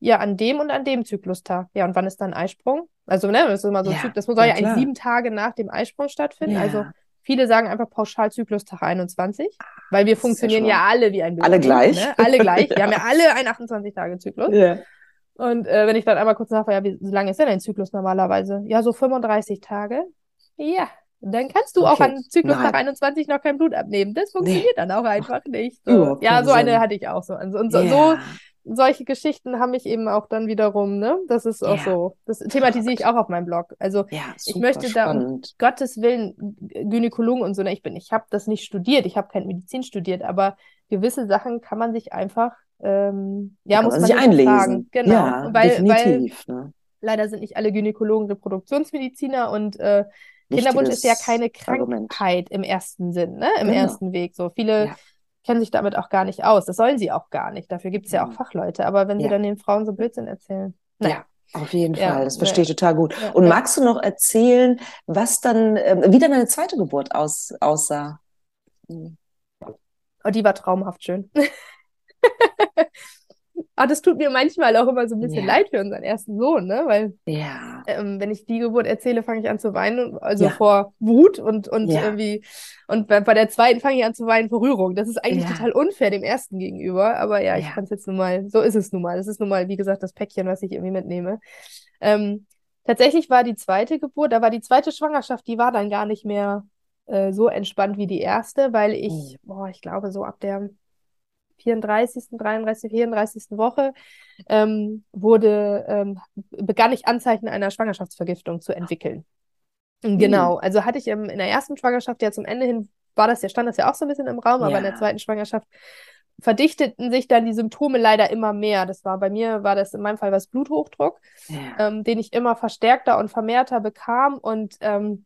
Ja, an dem und an dem Zyklustag. Ja, und wann ist dann Eisprung? Also, ne, das ist immer so, ja, das soll ja, ja eigentlich sieben Tage nach dem Eisprung stattfinden. Ja. Also, viele sagen einfach pauschal Zyklustag 21, weil wir funktionieren ja alle wie ein Baby. Alle gleich. Ne? Alle gleich. Wir haben ja alle einen 28-Tage-Zyklus. Ja. Und äh, wenn ich dann einmal kurz nachfrage, ja, wie, wie lange ist denn dein Zyklus normalerweise? Ja, so 35 Tage. Ja, dann kannst du okay. auch an Zyklustag 21 noch kein Blut abnehmen. Das funktioniert nee. dann auch einfach nicht. So. Ja, so eine hatte ich auch so. Und so, yeah. so solche Geschichten haben mich eben auch dann wiederum, ne? Das ist auch ja. so. Das thematisiere ich auch auf meinem Blog. Also ja, ich möchte spannend. da um Gottes Willen Gynäkologen und so, ne? Ich bin, ich habe das nicht studiert, ich habe keine Medizin studiert, aber gewisse Sachen kann man sich einfach, ähm, ja, muss man sich einlesen. Fragen. Genau. Ja, weil, definitiv. Weil ne? leider sind nicht alle Gynäkologen Reproduktionsmediziner und äh, Kinderwunsch ist ja keine Krankheit Argument. im ersten Sinn, ne? Im genau. ersten Weg. So viele ja kennen sich damit auch gar nicht aus. Das sollen sie auch gar nicht. Dafür gibt es ja auch mhm. Fachleute. Aber wenn ja. sie dann den Frauen so Blödsinn erzählen. Naja. Ja, auf jeden ja, Fall. Das verstehe ich total gut. Und magst du noch erzählen, was dann, äh, wie dann deine zweite Geburt aus, aussah? Oh, die war traumhaft schön. Aber das tut mir manchmal auch immer so ein bisschen ja. leid für unseren ersten Sohn, ne? Weil ja. ähm, wenn ich die Geburt erzähle, fange ich an zu weinen, also ja. vor Wut und, und irgendwie, und bei, bei der zweiten fange ich an zu weinen vor Rührung. Das ist eigentlich total unfair dem ersten gegenüber. Aber ja, ich kann es jetzt nun mal, so ist es nun mal. Das ist nun mal, wie gesagt, das Päckchen, was ich irgendwie mitnehme. Ähm, tatsächlich war die zweite Geburt, da war die zweite Schwangerschaft, die war dann gar nicht mehr äh, so entspannt wie die erste, weil ich, mhm. boah, ich glaube, so ab der 34., 33., 34. Woche ähm, wurde, ähm, begann ich Anzeichen einer Schwangerschaftsvergiftung zu entwickeln. Mhm. Genau, also hatte ich im, in der ersten Schwangerschaft ja zum Ende hin, war das ja, stand das ja auch so ein bisschen im Raum, ja. aber in der zweiten Schwangerschaft verdichteten sich dann die Symptome leider immer mehr. Das war bei mir, war das in meinem Fall was Bluthochdruck, ja. ähm, den ich immer verstärkter und vermehrter bekam und ähm,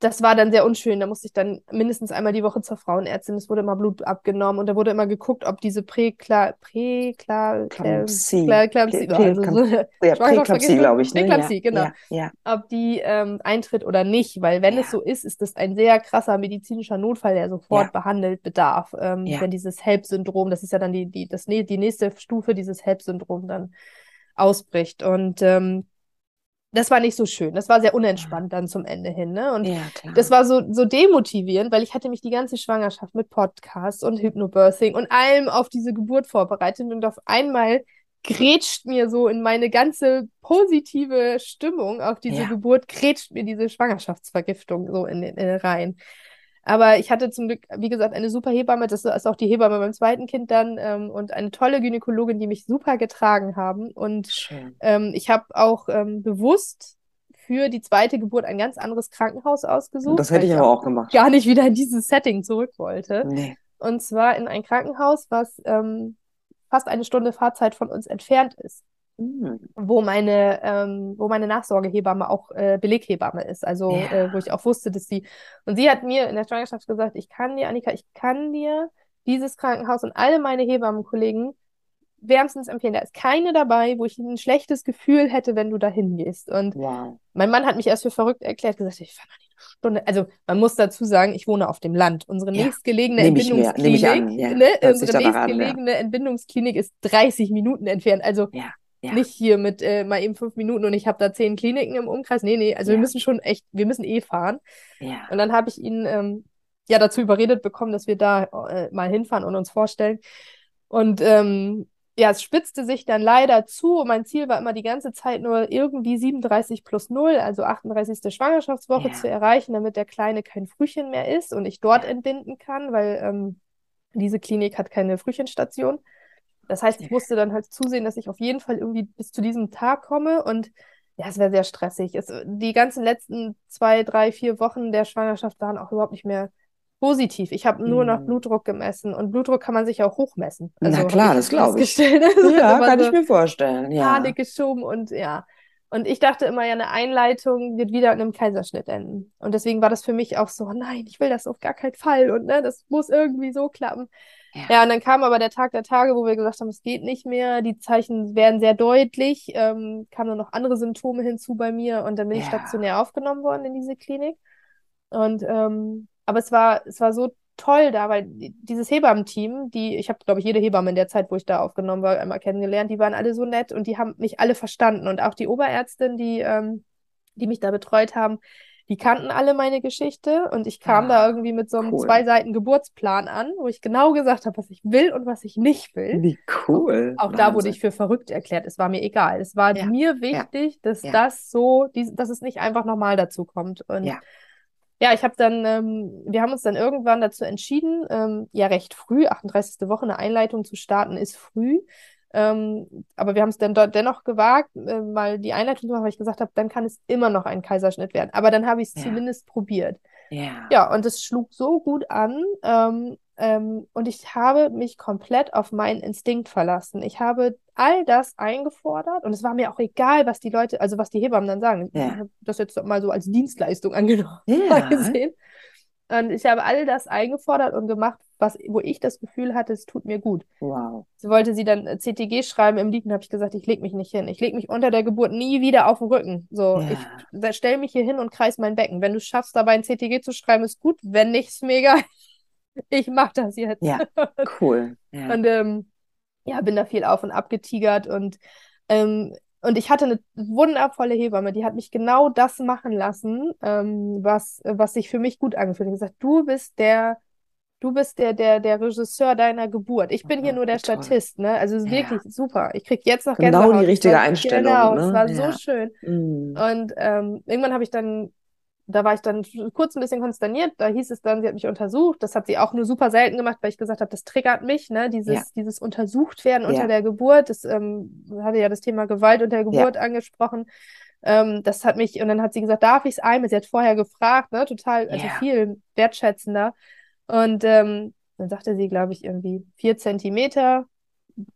das war dann sehr unschön. Da musste ich dann mindestens einmal die Woche zur Frauenärztin. Es wurde immer Blut abgenommen und da wurde immer geguckt, ob diese Präkla Präklampsie, Präklampsie, also so ja, Präklampsie, glaube ich. Ne? Präklampsie, genau. Ja, ja. Ob die ähm, eintritt oder nicht, weil wenn ja. es so ist, ist das ein sehr krasser medizinischer Notfall, der sofort behandelt bedarf. Ähm, Wenn dieses HELP-Syndrom, das ist ja dann die, die, das, die nächste Stufe dieses HELP-Syndrom dann ausbricht. Und ähm, das war nicht so schön. Das war sehr unentspannt dann zum Ende hin. Ne? Und ja, das war so, so demotivierend, weil ich hatte mich die ganze Schwangerschaft mit Podcasts und Hypnobirthing und allem auf diese Geburt vorbereitet und auf einmal grätscht mir so in meine ganze positive Stimmung auf diese ja. Geburt, grätscht mir diese Schwangerschaftsvergiftung so in den rein. Aber ich hatte zum Glück, wie gesagt, eine super Hebamme, das ist auch die Hebamme beim zweiten Kind dann ähm, und eine tolle Gynäkologin, die mich super getragen haben. Und ähm, ich habe auch ähm, bewusst für die zweite Geburt ein ganz anderes Krankenhaus ausgesucht. Das hätte ich aber auch gemacht. Gar nicht wieder in dieses Setting zurück wollte. Nee. Und zwar in ein Krankenhaus, was ähm, fast eine Stunde Fahrzeit von uns entfernt ist. Mhm. wo meine, ähm, wo meine Nachsorgehebamme auch äh, Beleghebamme ist. Also ja. äh, wo ich auch wusste, dass sie. Und sie hat mir in der Schwangerschaft gesagt, ich kann dir, Annika, ich kann dir dieses Krankenhaus und alle meine Hebammenkollegen wärmstens empfehlen. Da ist keine dabei, wo ich ein schlechtes Gefühl hätte, wenn du da hingehst. Und wow. mein Mann hat mich erst für verrückt erklärt, gesagt, ich fahre noch nicht eine Stunde. Also man muss dazu sagen, ich wohne auf dem Land. Unsere ja. nächstgelegene Entbindungsklinik, ja. ne, unsere nächstgelegene an, ja. Entbindungsklinik ist 30 Minuten entfernt. Also Ja. Nicht hier mit äh, mal eben fünf Minuten und ich habe da zehn Kliniken im Umkreis. Nee, nee, also ja. wir müssen schon echt, wir müssen eh fahren. Ja. Und dann habe ich ihn ähm, ja dazu überredet bekommen, dass wir da äh, mal hinfahren und uns vorstellen. Und ähm, ja, es spitzte sich dann leider zu. Mein Ziel war immer die ganze Zeit nur irgendwie 37 plus 0, also 38. Schwangerschaftswoche ja. zu erreichen, damit der Kleine kein Frühchen mehr ist und ich dort entbinden kann, weil ähm, diese Klinik hat keine Frühchenstation. Das heißt, ich musste dann halt zusehen, dass ich auf jeden Fall irgendwie bis zu diesem Tag komme und ja, es wäre sehr stressig. Es, die ganzen letzten zwei, drei, vier Wochen der Schwangerschaft waren auch überhaupt nicht mehr positiv. Ich habe nur noch hm. Blutdruck gemessen und Blutdruck kann man sich auch hochmessen. Also, Na klar, das glaube ich. ja, kann so ich mir vorstellen. Ja. Panik geschoben und ja. Und ich dachte immer, ja, eine Einleitung wird wieder in einem Kaiserschnitt enden. Und deswegen war das für mich auch so, nein, ich will das auf gar keinen Fall und ne, das muss irgendwie so klappen. Ja. ja, und dann kam aber der Tag der Tage, wo wir gesagt haben, es geht nicht mehr, die Zeichen werden sehr deutlich, ähm, kamen nur noch andere Symptome hinzu bei mir und dann bin ja. ich stationär aufgenommen worden in diese Klinik. Und ähm, aber es war, es war so toll da, weil dieses Hebammenteam, die, ich habe, glaube ich, jede Hebamme in der Zeit, wo ich da aufgenommen war, einmal kennengelernt, die waren alle so nett und die haben mich alle verstanden. Und auch die Oberärztin, die, ähm, die mich da betreut haben, die kannten alle meine Geschichte und ich kam ja, da irgendwie mit so einem cool. zwei Seiten Geburtsplan an, wo ich genau gesagt habe, was ich will und was ich nicht will. Wie cool. Auch Wahnsinn. da wurde ich für verrückt erklärt. Es war mir egal. Es war ja. mir wichtig, ja. dass das so, dass es nicht einfach nochmal dazu kommt. Und ja ja, ich habe dann, ähm, wir haben uns dann irgendwann dazu entschieden, ähm, ja recht früh, 38. Woche, eine Einleitung zu starten, ist früh. Ähm, aber wir haben es dann dort dennoch gewagt, äh, mal die Einleitung zu machen, weil ich gesagt habe, dann kann es immer noch ein Kaiserschnitt werden. Aber dann habe ich es ja. zumindest probiert. Ja. Ja, und es schlug so gut an. Ähm, ähm, und ich habe mich komplett auf meinen Instinkt verlassen. Ich habe all das eingefordert und es war mir auch egal, was die Leute, also was die Hebammen dann sagen. Ja. Ich habe das jetzt mal so als Dienstleistung angenommen ja. gesehen. Und ich habe all das eingefordert und gemacht, was, wo ich das Gefühl hatte, es tut mir gut. Wow. So wollte sie dann äh, CTG schreiben im Liegen, habe ich gesagt, ich lege mich nicht hin. Ich lege mich unter der Geburt nie wieder auf den Rücken. So, ja. ich stelle mich hier hin und kreis mein Becken. Wenn du schaffst, dabei ein CTG zu schreiben, ist gut. Wenn nicht, ist mir egal. ich mache das jetzt. Ja, cool. Ja. Und ähm, ja, bin da viel auf und ab getigert und ähm, und ich hatte eine wundervolle Hebamme, die hat mich genau das machen lassen, ähm, was, was sich für mich gut angefühlt hat. gesagt, du bist der, du bist der, der, der Regisseur deiner Geburt. Ich bin hier nur der Statist, ne? Also ja. wirklich super. Ich krieg jetzt noch Genau Gänsehaut. die richtige Einstellung. Genau, ne? es war ja. so schön. Mhm. Und ähm, irgendwann habe ich dann da war ich dann kurz ein bisschen konsterniert. Da hieß es dann, sie hat mich untersucht. Das hat sie auch nur super selten gemacht, weil ich gesagt habe, das triggert mich, ne? Dieses, ja. dieses untersucht werden ja. unter der Geburt. Das ähm, hatte ja das Thema Gewalt unter der Geburt ja. angesprochen. Ähm, das hat mich, und dann hat sie gesagt, darf ich es einmal? Sie hat vorher gefragt, ne? Total, also viel wertschätzender. Und ähm, dann sagte sie, glaube ich, irgendwie vier Zentimeter,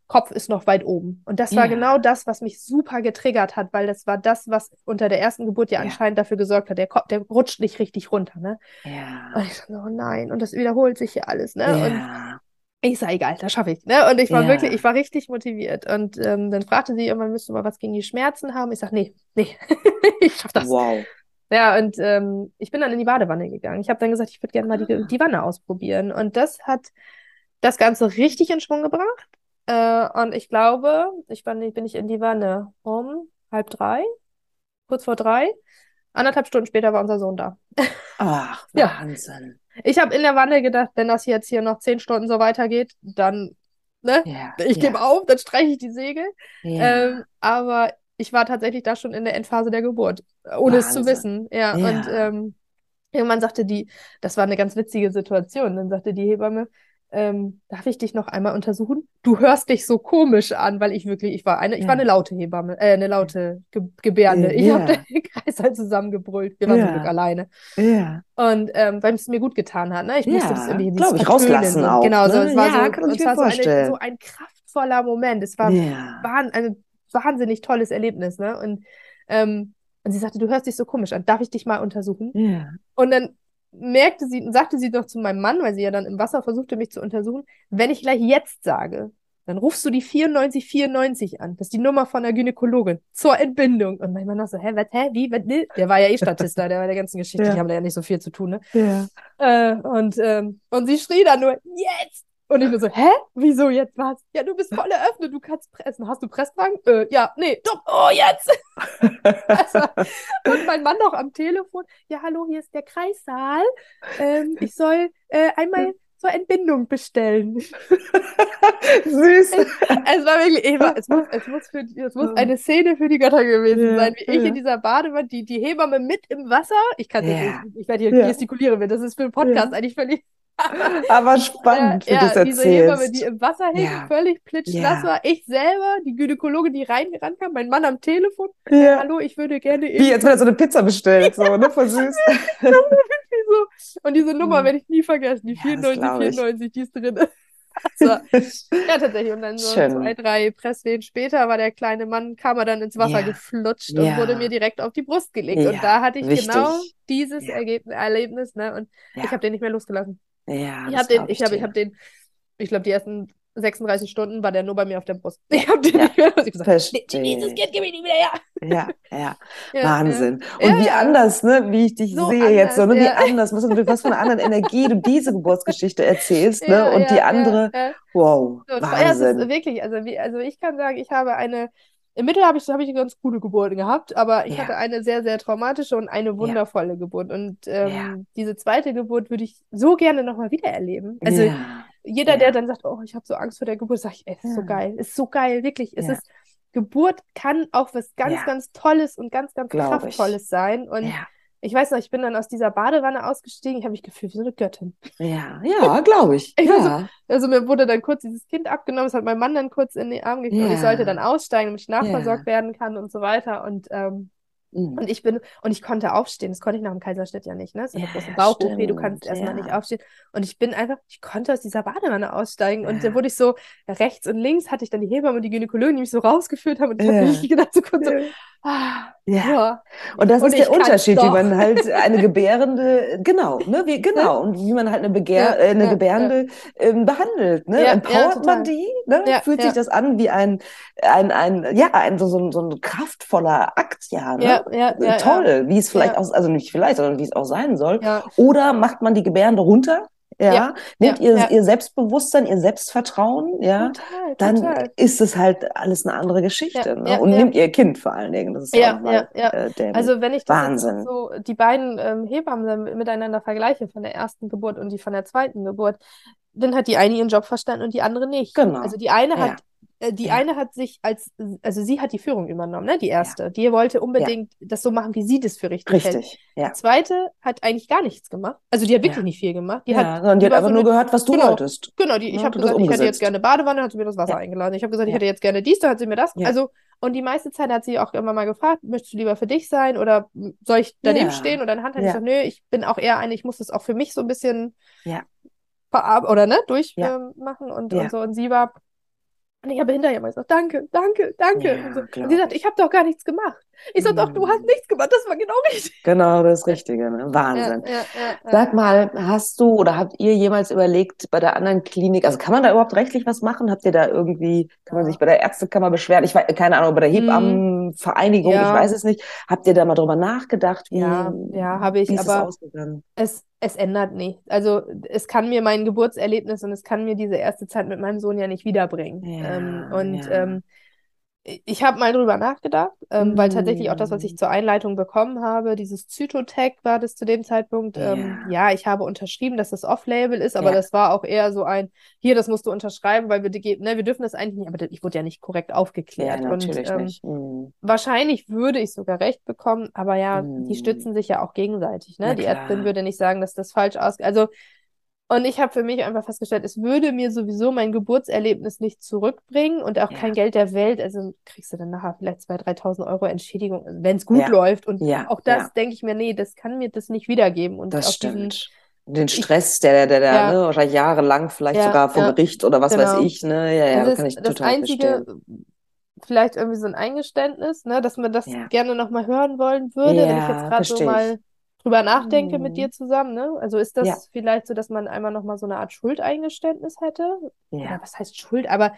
Kopf ist noch weit oben. Und das war genau das, was mich super getriggert hat, weil das war das, was unter der ersten Geburt ja, ja. anscheinend dafür gesorgt hat. Der Kopf, der rutscht nicht richtig runter, ne? Ja. Und ich so, oh nein, und das wiederholt sich hier alles, ne? Ja. Und ich sage, egal, das schaffe ich, ne? Und ich war ja. wirklich, ich war richtig motiviert. Und ähm, dann fragte sie irgendwann, müsste mal was gegen die Schmerzen haben. Ich sage, nee, nee, ich schaffe das. Wow. Ja, und ähm, ich bin dann in die Badewanne gegangen. Ich habe dann gesagt, ich würde gerne mal die, ah. die Wanne ausprobieren. Und das hat das Ganze richtig in Schwung gebracht. Äh, und ich glaube, ich bin, bin ich in die Wanne um halb drei, kurz vor drei. Anderthalb Stunden später war unser Sohn da. Ach, Wahnsinn. Ja. Ich habe in der Wanne gedacht, wenn das jetzt hier noch zehn Stunden so weitergeht, dann, ne, yeah, ich yeah. gebe auf, dann streiche ich die Segel. Yeah. Ähm, aber ich war tatsächlich da schon in der Endphase der Geburt, ohne Wahnsinn. es zu wissen. Ja, und ähm, irgendwann sagte die, das war eine ganz witzige Situation, dann sagte die Hebamme, ähm, darf ich dich noch einmal untersuchen? Du hörst dich so komisch an, weil ich wirklich, ich war eine, ich war eine laute Hebamme, äh, eine laute Ge Gebärde. Ich ja. habe den Kreis halt zusammengebrüllt. Wir waren ja. zum Glück alleine. Ja. Und ähm, weil es mir gut getan hat, ne? Ich musste das irgendwie glaube ich rauslassen auch. Genau, so, ne? es war so, kann es war so, eine, so, ein kraftvoller Moment. Es war, war ein wahnsinnig tolles Erlebnis, ne? Und ähm, und sie sagte, du hörst dich so komisch an. Darf ich dich mal untersuchen? Ja. Und dann merkte sie, sagte sie doch zu meinem Mann, weil sie ja dann im Wasser versuchte, mich zu untersuchen, wenn ich gleich jetzt sage, dann rufst du die 9494 an. Das ist die Nummer von der Gynäkologin zur Entbindung. Und mein Mann noch so, hä, was, hä, wie, was, ne? Der war ja eh Statista, der war der ganzen Geschichte, ja. die haben da ja nicht so viel zu tun, ne? Ja. Äh, und, ähm, und sie schrie dann nur, jetzt! Und ich nur so, hä? Wieso jetzt was? Ja, du bist voll eröffnet, du kannst pressen. Hast du Presswagen? Äh, ja, nee, doch, oh, jetzt! also, und mein Mann noch am Telefon, ja, hallo, hier ist der Kreissaal. Ähm, ich soll äh, einmal zur Entbindung bestellen. Süß. Es, es, war wirklich, Eva, es muss, es muss, für, es muss eine Szene für die Götter gewesen ja, sein, wie ich in dieser Badewanne, die, die Hebamme mit im Wasser, ich kann ja. nicht, ich werde hier gestikulieren, das ist für einen Podcast eigentlich völlig aber spannend, wie ja, du das diese Hebamme, die im Wasser hing, ja. völlig plitschnass ja. war. Ich selber, die Gynäkologin, die reingerannt kam, mein Mann am Telefon. Ja. Äh, hallo, ich würde gerne. Wie, jetzt wird er so eine Pizza bestellt, so, ne? Voll süß. Und diese Nummer hm. werde ich nie vergessen. Die 94, 94, die ist drin. Also, ja, tatsächlich. Und dann so Schön. zwei, drei Presswehen später war der kleine Mann, kam er dann ins Wasser ja. geflutscht ja. und wurde mir direkt auf die Brust gelegt. Ja. Und da hatte ich Wichtig. genau dieses Ergebnis, Erlebnis, ne? Und ich habe den nicht mehr losgelassen. Ja, ich habe den, ich habe, ich habe den, ich glaube, die ersten 36 Stunden war der nur bei mir auf der Brust. Ich habe den ja, nicht mehr, ich gesagt, dieses Kind gib ich nicht wieder her. Ja, ja, ja Wahnsinn. Ja, und wie anders, ne, wie ich dich so sehe anders, jetzt, so, ne, wie anders, was, was für eine andere Energie du diese Geburtsgeschichte erzählst, ne, und die andere, wow, so, Wahnsinn. Ja, wirklich, also, wie, also ich kann sagen, ich habe eine, im Mittel habe ich, hab ich ganz gute Geburten gehabt, aber ich ja. hatte eine sehr, sehr traumatische und eine wundervolle ja. Geburt. Und ähm, ja. diese zweite Geburt würde ich so gerne nochmal wieder erleben. Also jeder, der dann sagt, oh, ich habe so Angst vor der Geburt, sage ich, ey, ist so geil, ist so geil, wirklich. Es ist, Geburt kann auch was ganz, ganz Tolles und ganz, ganz Glaub Kraftvolles ich. sein. Und ich weiß noch, ich bin dann aus dieser Badewanne ausgestiegen, ich habe mich gefühlt wie so eine Göttin. Ja, ja, glaube ich. ich ja. So, also mir wurde dann kurz dieses Kind abgenommen, das hat mein Mann dann kurz in den Arm gegeben ja. und ich sollte dann aussteigen, damit ich nachversorgt ja. werden kann und so weiter. Und ähm, Mhm. Und ich bin, und ich konnte aufstehen. Das konnte ich nach dem Kaiserschnitt ja nicht, ne? Eine ja, große Bauch-OP, du kannst erstmal ja. nicht aufstehen. Und ich bin einfach, ich konnte aus dieser Badewanne aussteigen. Ja. Und dann wurde ich so, rechts und links hatte ich dann die Hebamme und die Gynäkologin, die mich so rausgeführt haben. Und ich ja. habe mich gedacht, so kurz so, ah, ja. Und das und ist der Unterschied, wie man halt eine Gebärende, genau, ne, wie, genau, und wie man halt eine, Begehr, äh, eine Gebärende ähm, behandelt, ne? Empowert man die, ne? Fühlt sich das an wie ein, ein, ein, ja, ein, so, so, ein, so ein kraftvoller Akt, ja, ne? ja, ja, toll, ja. wie es vielleicht auch, also nicht vielleicht, sondern wie es auch sein soll. Oder macht man die Gebärde runter? Ja, ja, nehmt ja, ihr, ja. ihr Selbstbewusstsein, ihr Selbstvertrauen, ja, total, dann total. ist es halt alles eine andere Geschichte. Ne? und nehmt ihr Kind vor allen Dingen. Das ist ja, mal, ja, äh, also wenn ich das so die beiden ähm, Hebammen miteinander vergleiche, von der ersten Geburt und die von der zweiten Geburt, dann hat die eine ihren Job verstanden und die andere nicht. Genau. Also die eine hat die ja. eine hat sich als, also sie hat die Führung übernommen, ne? Die erste. Ja. Die wollte unbedingt ja. das so machen, wie sie das für richtig, richtig hält. Ja. Die zweite hat eigentlich gar nichts gemacht. Also die hat wirklich nicht viel gemacht. Die hat, sondern die hat einfach so nur gehört, was du genau, wolltest. Genau, die, ich habe gesagt, ich hätte jetzt gerne Badewanne, hat sie mir das Wasser eingeladen. Ich habe gesagt, ich hätte jetzt gerne dies, dann hat sie mir das. Also, und die meiste Zeit hat sie auch immer mal gefragt, möchtest du lieber für dich sein oder soll ich daneben stehen? Und dann hat er gesagt, nö, ich bin auch eher eine, ich muss das auch für mich so ein bisschen ja. oder ne, durchmachen ähm, und, und so. Und sie war und ich habe hinterher mal gesagt, danke, danke, danke. Ja, und, so. und, sie sagt, ich habe doch gar nichts gemacht. Ich sage, doch, du hast mhm. nichts gemacht, das war genau richtig. Genau das Richtige, ne? Wahnsinn. Ja, ja, Sag mal, hast du oder habt ihr jemals überlegt, bei der anderen Klinik, also kann man da überhaupt rechtlich was machen? Habt ihr da irgendwie, kann man sich bei der Ärztekammer beschweren? Ich weiß, keine Ahnung, bei der mhm. Hebammenvereinigung, ich weiß es nicht. Habt ihr da mal drüber nachgedacht? Wie, ja, ja, habe ich, aber es, es ändert nichts. Also es kann mir mein Geburtserlebnis und es kann mir diese erste Zeit mit meinem Sohn ja nicht wiederbringen. Ähm, und ähm, ich habe mal drüber nachgedacht, ähm, mm. weil tatsächlich auch das, was ich zur Einleitung bekommen habe, dieses Zytotech war das zu dem Zeitpunkt. Ja, ähm, ja ich habe unterschrieben, dass das Off-Label ist, aber ja. das war auch eher so ein, hier, das musst du unterschreiben, weil wir, ne, wir dürfen das eigentlich nicht, aber ich wurde ja nicht korrekt aufgeklärt. Ja, natürlich Und ähm, nicht. Mm. wahrscheinlich würde ich sogar recht bekommen, aber ja, mm. die stützen sich ja auch gegenseitig. Ne? die Ärztin würde nicht sagen, dass das falsch ausgeht. Also und ich habe für mich einfach festgestellt, es würde mir sowieso mein Geburtserlebnis nicht zurückbringen und auch ja. kein Geld der Welt. Also kriegst du dann nachher vielleicht 2.000, 3.000 Euro Entschädigung, wenn es gut ja. läuft. Und ja. auch das denke ich mir, nee, das kann mir das nicht wiedergeben. Und das stimmt. den Stress, der, der, der, ja. ne, oder jahrelang vielleicht ja, sogar vor ja, Gericht oder was genau. weiß ich, ne, ja, ja, das kann ich das total einzige, verstehen. Vielleicht irgendwie so ein Eingeständnis, ne, dass man das gerne nochmal hören wollen würde, wenn ich jetzt gerade so mal drüber nachdenke mhm. mit dir zusammen, ne? Also ist das ja. vielleicht so, dass man einmal nochmal so eine Art Schuldeingeständnis hätte? Ja. Oder was heißt Schuld? Aber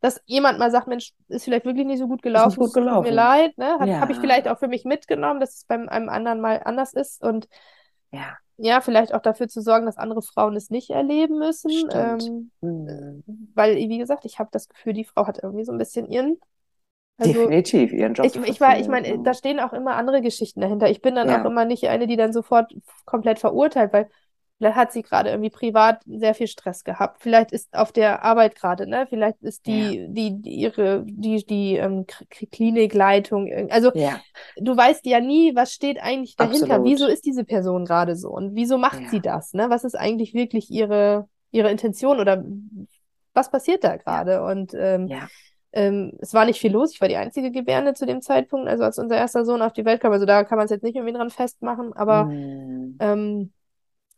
dass jemand mal sagt, Mensch, ist vielleicht wirklich nicht so gut gelaufen, gut gelaufen. tut mir leid, ne? Habe ja. hab ich vielleicht auch für mich mitgenommen, dass es beim einem anderen mal anders ist und ja. ja, vielleicht auch dafür zu sorgen, dass andere Frauen es nicht erleben müssen. Ähm, mhm. Weil, wie gesagt, ich habe das Gefühl, die Frau hat irgendwie so ein bisschen ihren also, Definitiv ihren Job. Ich, ich, war, ich meine, da stehen auch immer andere Geschichten dahinter. Ich bin dann ja. auch immer nicht eine, die dann sofort komplett verurteilt, weil Vielleicht hat sie gerade irgendwie privat sehr viel Stress gehabt. Vielleicht ist auf der Arbeit gerade, ne? Vielleicht ist die, ja. die, die, ihre, die, die ähm, Klinikleitung. Also ja. du weißt ja nie, was steht eigentlich dahinter. Absolut. Wieso ist diese Person gerade so? Und wieso macht ja. sie das? Ne? Was ist eigentlich wirklich ihre, ihre Intention oder was passiert da gerade? Und ähm, ähm, es war nicht viel los. Ich war die einzige Gebärende zu dem Zeitpunkt, also als unser erster Sohn auf die Welt kam. Also da kann man es jetzt nicht irgendwie dran festmachen, aber mm. ähm,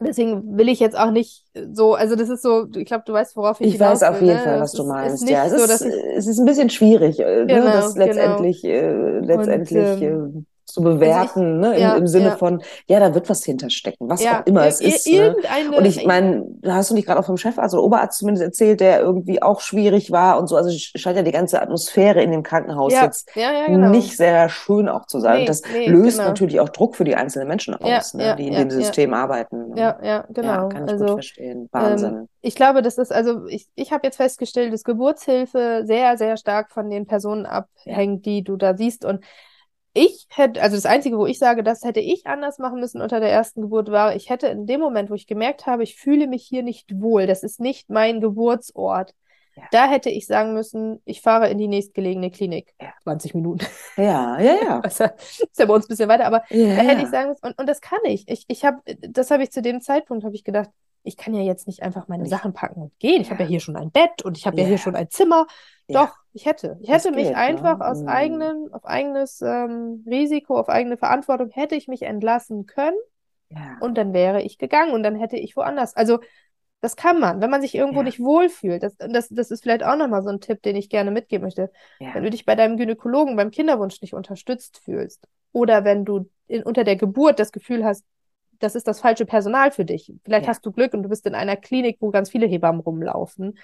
Deswegen will ich jetzt auch nicht so, also das ist so, ich glaube, du weißt, worauf ich Ich weiß auf jeden ne? Fall, was du meinst. ja, es, so, ist, es ist ein bisschen schwierig, äh, ne, genau, ne, das letztendlich, genau. äh, letztendlich Und, ähm, zu bewerten, also ich, ne? Im, ja, im Sinne ja. von, ja, da wird was hinterstecken, was ja, auch immer es ist. Ne? Und ich meine, da hast du nicht gerade auch vom Chefarzt oder Oberarzt zumindest erzählt, der irgendwie auch schwierig war und so. Also scheint ja die ganze Atmosphäre in dem Krankenhaus jetzt genau. nicht sehr schön auch zu sein. Nee, das nee, löst genau. natürlich auch Druck für die einzelnen Menschen aus, ne? die in dem System arbeiten. Ja, ja, genau. kann ich also, gut verstehen. Wahnsinn. Ähm, ich glaube, das ist, also ich, ich habe jetzt festgestellt, dass Geburtshilfe sehr, sehr stark von den Personen abhängt, die du da siehst. Und ich hätte, also das Einzige, wo ich sage, das hätte ich anders machen müssen unter der ersten Geburt, war, ich hätte in dem Moment, wo ich gemerkt habe, ich fühle mich hier nicht wohl, das ist nicht mein Geburtsort, ja. da hätte ich sagen müssen, ich fahre in die nächstgelegene Klinik. Ja. 20 Minuten. Ja, ja, ja. Das ist ja bei uns ein bisschen weiter, aber ja. da hätte ich sagen müssen, und, und das kann ich. Ich, ich habe, das habe ich zu dem Zeitpunkt, habe ich gedacht, ich kann ja jetzt nicht einfach meine Sachen packen und gehen. Ich habe ja hier schon ein Bett und ich habe ja. hier schon ein Zimmer. Doch, ich hätte. Ich hätte mich geht, ne? einfach ne? aus mhm. eigenen, auf eigenes ähm, Risiko, auf eigene Verantwortung, hätte ich mich entlassen können. Ja. Und dann wäre ich gegangen und dann hätte ich woanders. Also, das kann man, wenn man sich irgendwo ja. nicht wohlfühlt. Das, das, das ist vielleicht auch nochmal so ein Tipp, den ich gerne mitgeben möchte. Ja. Wenn du dich bei deinem Gynäkologen beim Kinderwunsch nicht unterstützt fühlst oder wenn du in, unter der Geburt das Gefühl hast, das ist das falsche Personal für dich. Vielleicht hast du Glück und du bist in einer Klinik, wo ganz viele Hebammen rumlaufen.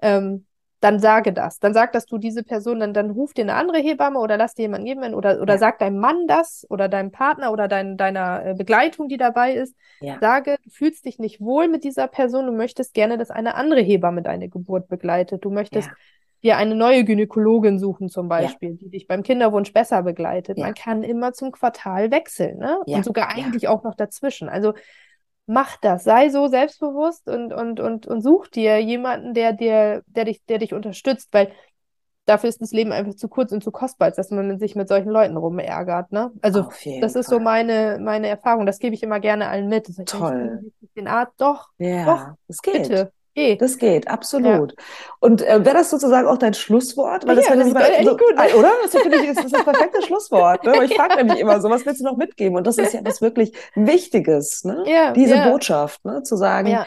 Ähm, dann sage das. Dann sag, dass du diese Person, dann, dann ruf dir eine andere Hebamme oder lass dir jemanden geben oder, oder ja. sag deinem Mann das oder deinem Partner oder dein, deiner äh, Begleitung, die dabei ist. Ja. Sage, du fühlst dich nicht wohl mit dieser Person, du möchtest gerne, dass eine andere Hebamme deine Geburt begleitet. Du möchtest ja. dir eine neue Gynäkologin suchen zum Beispiel, die dich beim Kinderwunsch besser begleitet. Man kann immer zum Quartal wechseln, ne? Und sogar eigentlich auch noch dazwischen. Also mach das, sei so selbstbewusst und, und, und, und such dir jemanden, der dir, der dich, der dich unterstützt, weil dafür ist das Leben einfach zu kurz und zu kostbar, als dass man sich mit solchen Leuten rumärgert. Ne? Also das ist Fall. so meine, meine Erfahrung. Das gebe ich immer gerne allen mit. Toll. Den Art, doch, ja, doch, es geht. Bitte. Geht. Das geht, absolut. Ja. Und äh, wäre das sozusagen auch dein Schlusswort? Weil das ja, wäre nämlich echt so, gut. Oder? Das, ist, das, ist das perfekte Schlusswort. Ne? Weil ich frage nämlich immer so, was willst du noch mitgeben? Und das ist ja was wirklich Wichtiges, ne? Ja, diese Botschaft, ne? zu sagen,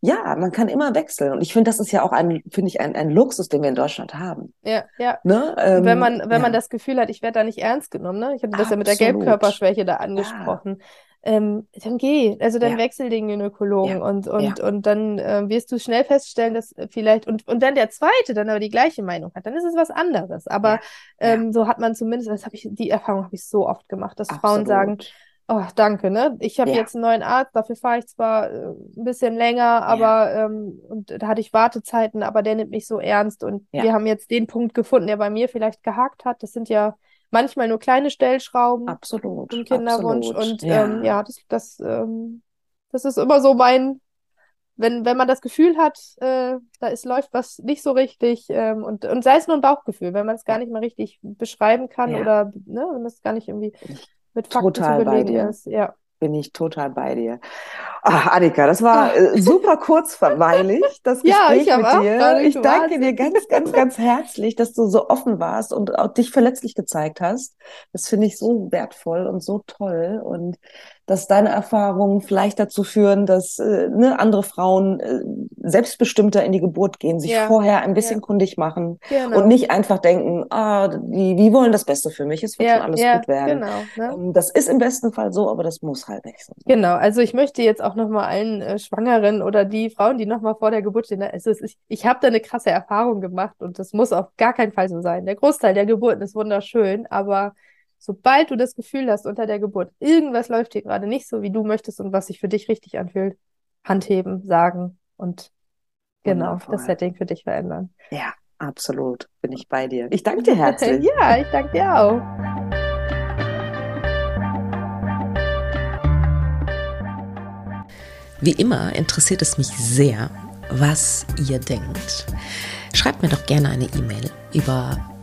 ja. man kann immer wechseln. Und ich finde, das ist ja auch ein, finde ich, ein, ein Luxus, den wir in Deutschland haben. Ja, ja. Ne? Ähm, wenn man, wenn man das Gefühl hat, ich werde da nicht ernst genommen, ne? Ich hatte das Absolut. ja mit der Gelbkörperschwäche da angesprochen ähm, dann geh, also dann ja. wechsel den Gynäkologen ja. und, und, ja. und dann äh, wirst du schnell feststellen, dass äh, vielleicht, und, und dann der zweite dann aber die gleiche Meinung hat, dann ist es was anderes. Aber ähm, so hat man zumindest, das habe ich, die Erfahrung habe ich so oft gemacht, dass Absolut. Frauen sagen, Oh, danke, ne? Ich habe jetzt einen neuen Arzt, dafür fahre ich zwar äh, ein bisschen länger, aber ähm, und da hatte ich Wartezeiten, aber der nimmt mich so ernst und wir haben jetzt den Punkt gefunden, der bei mir vielleicht gehakt hat. Das sind ja manchmal nur kleine Stellschrauben absolut, im Kinderwunsch. Absolut. Und ja, ähm, ja das, das, ähm, das ist immer so mein, wenn, wenn man das Gefühl hat, äh, da ist, läuft was nicht so richtig, ähm, und, und sei es nur ein Bauchgefühl, wenn man es gar nicht mal richtig beschreiben kann ja. oder ne, wenn das gar nicht irgendwie mit Fakten Total zu belegen ist. Ja bin ich total bei dir. Ach, Annika, das war äh, super kurzweilig, das Gespräch ja, mit dir. Ich danke dir ganz, ganz, ganz herzlich, dass du so offen warst und auch dich verletzlich gezeigt hast. Das finde ich so wertvoll und so toll. Und dass deine Erfahrungen vielleicht dazu führen, dass äh, ne, andere Frauen äh, selbstbestimmter in die Geburt gehen, sich ja. vorher ein bisschen ja. kundig machen genau. und nicht einfach denken, ah, die, die wollen das Beste für mich, es wird ja. schon alles gut werden. Genau, ne? Ähm, das ist im besten Fall so, aber das muss halt nicht so sein. Genau, also ich möchte jetzt auch nochmal allen äh, Schwangeren oder die Frauen, die nochmal vor der Geburt stehen, also ich, ich habe da eine krasse Erfahrung gemacht und das muss auf gar keinen Fall so sein. Der Großteil der Geburten ist wunderschön, aber sobald du das Gefühl hast unter der Geburt, irgendwas läuft hier gerade nicht so, wie du möchtest und was sich für dich richtig anfühlt, handheben, sagen und genau Wundervoll. das Setting für dich verändern. Ja, absolut. Bin ich bei dir. Ich danke dir herzlich. ja, ich danke dir auch. Wie immer interessiert es mich sehr, was ihr denkt. Schreibt mir doch gerne eine E-Mail über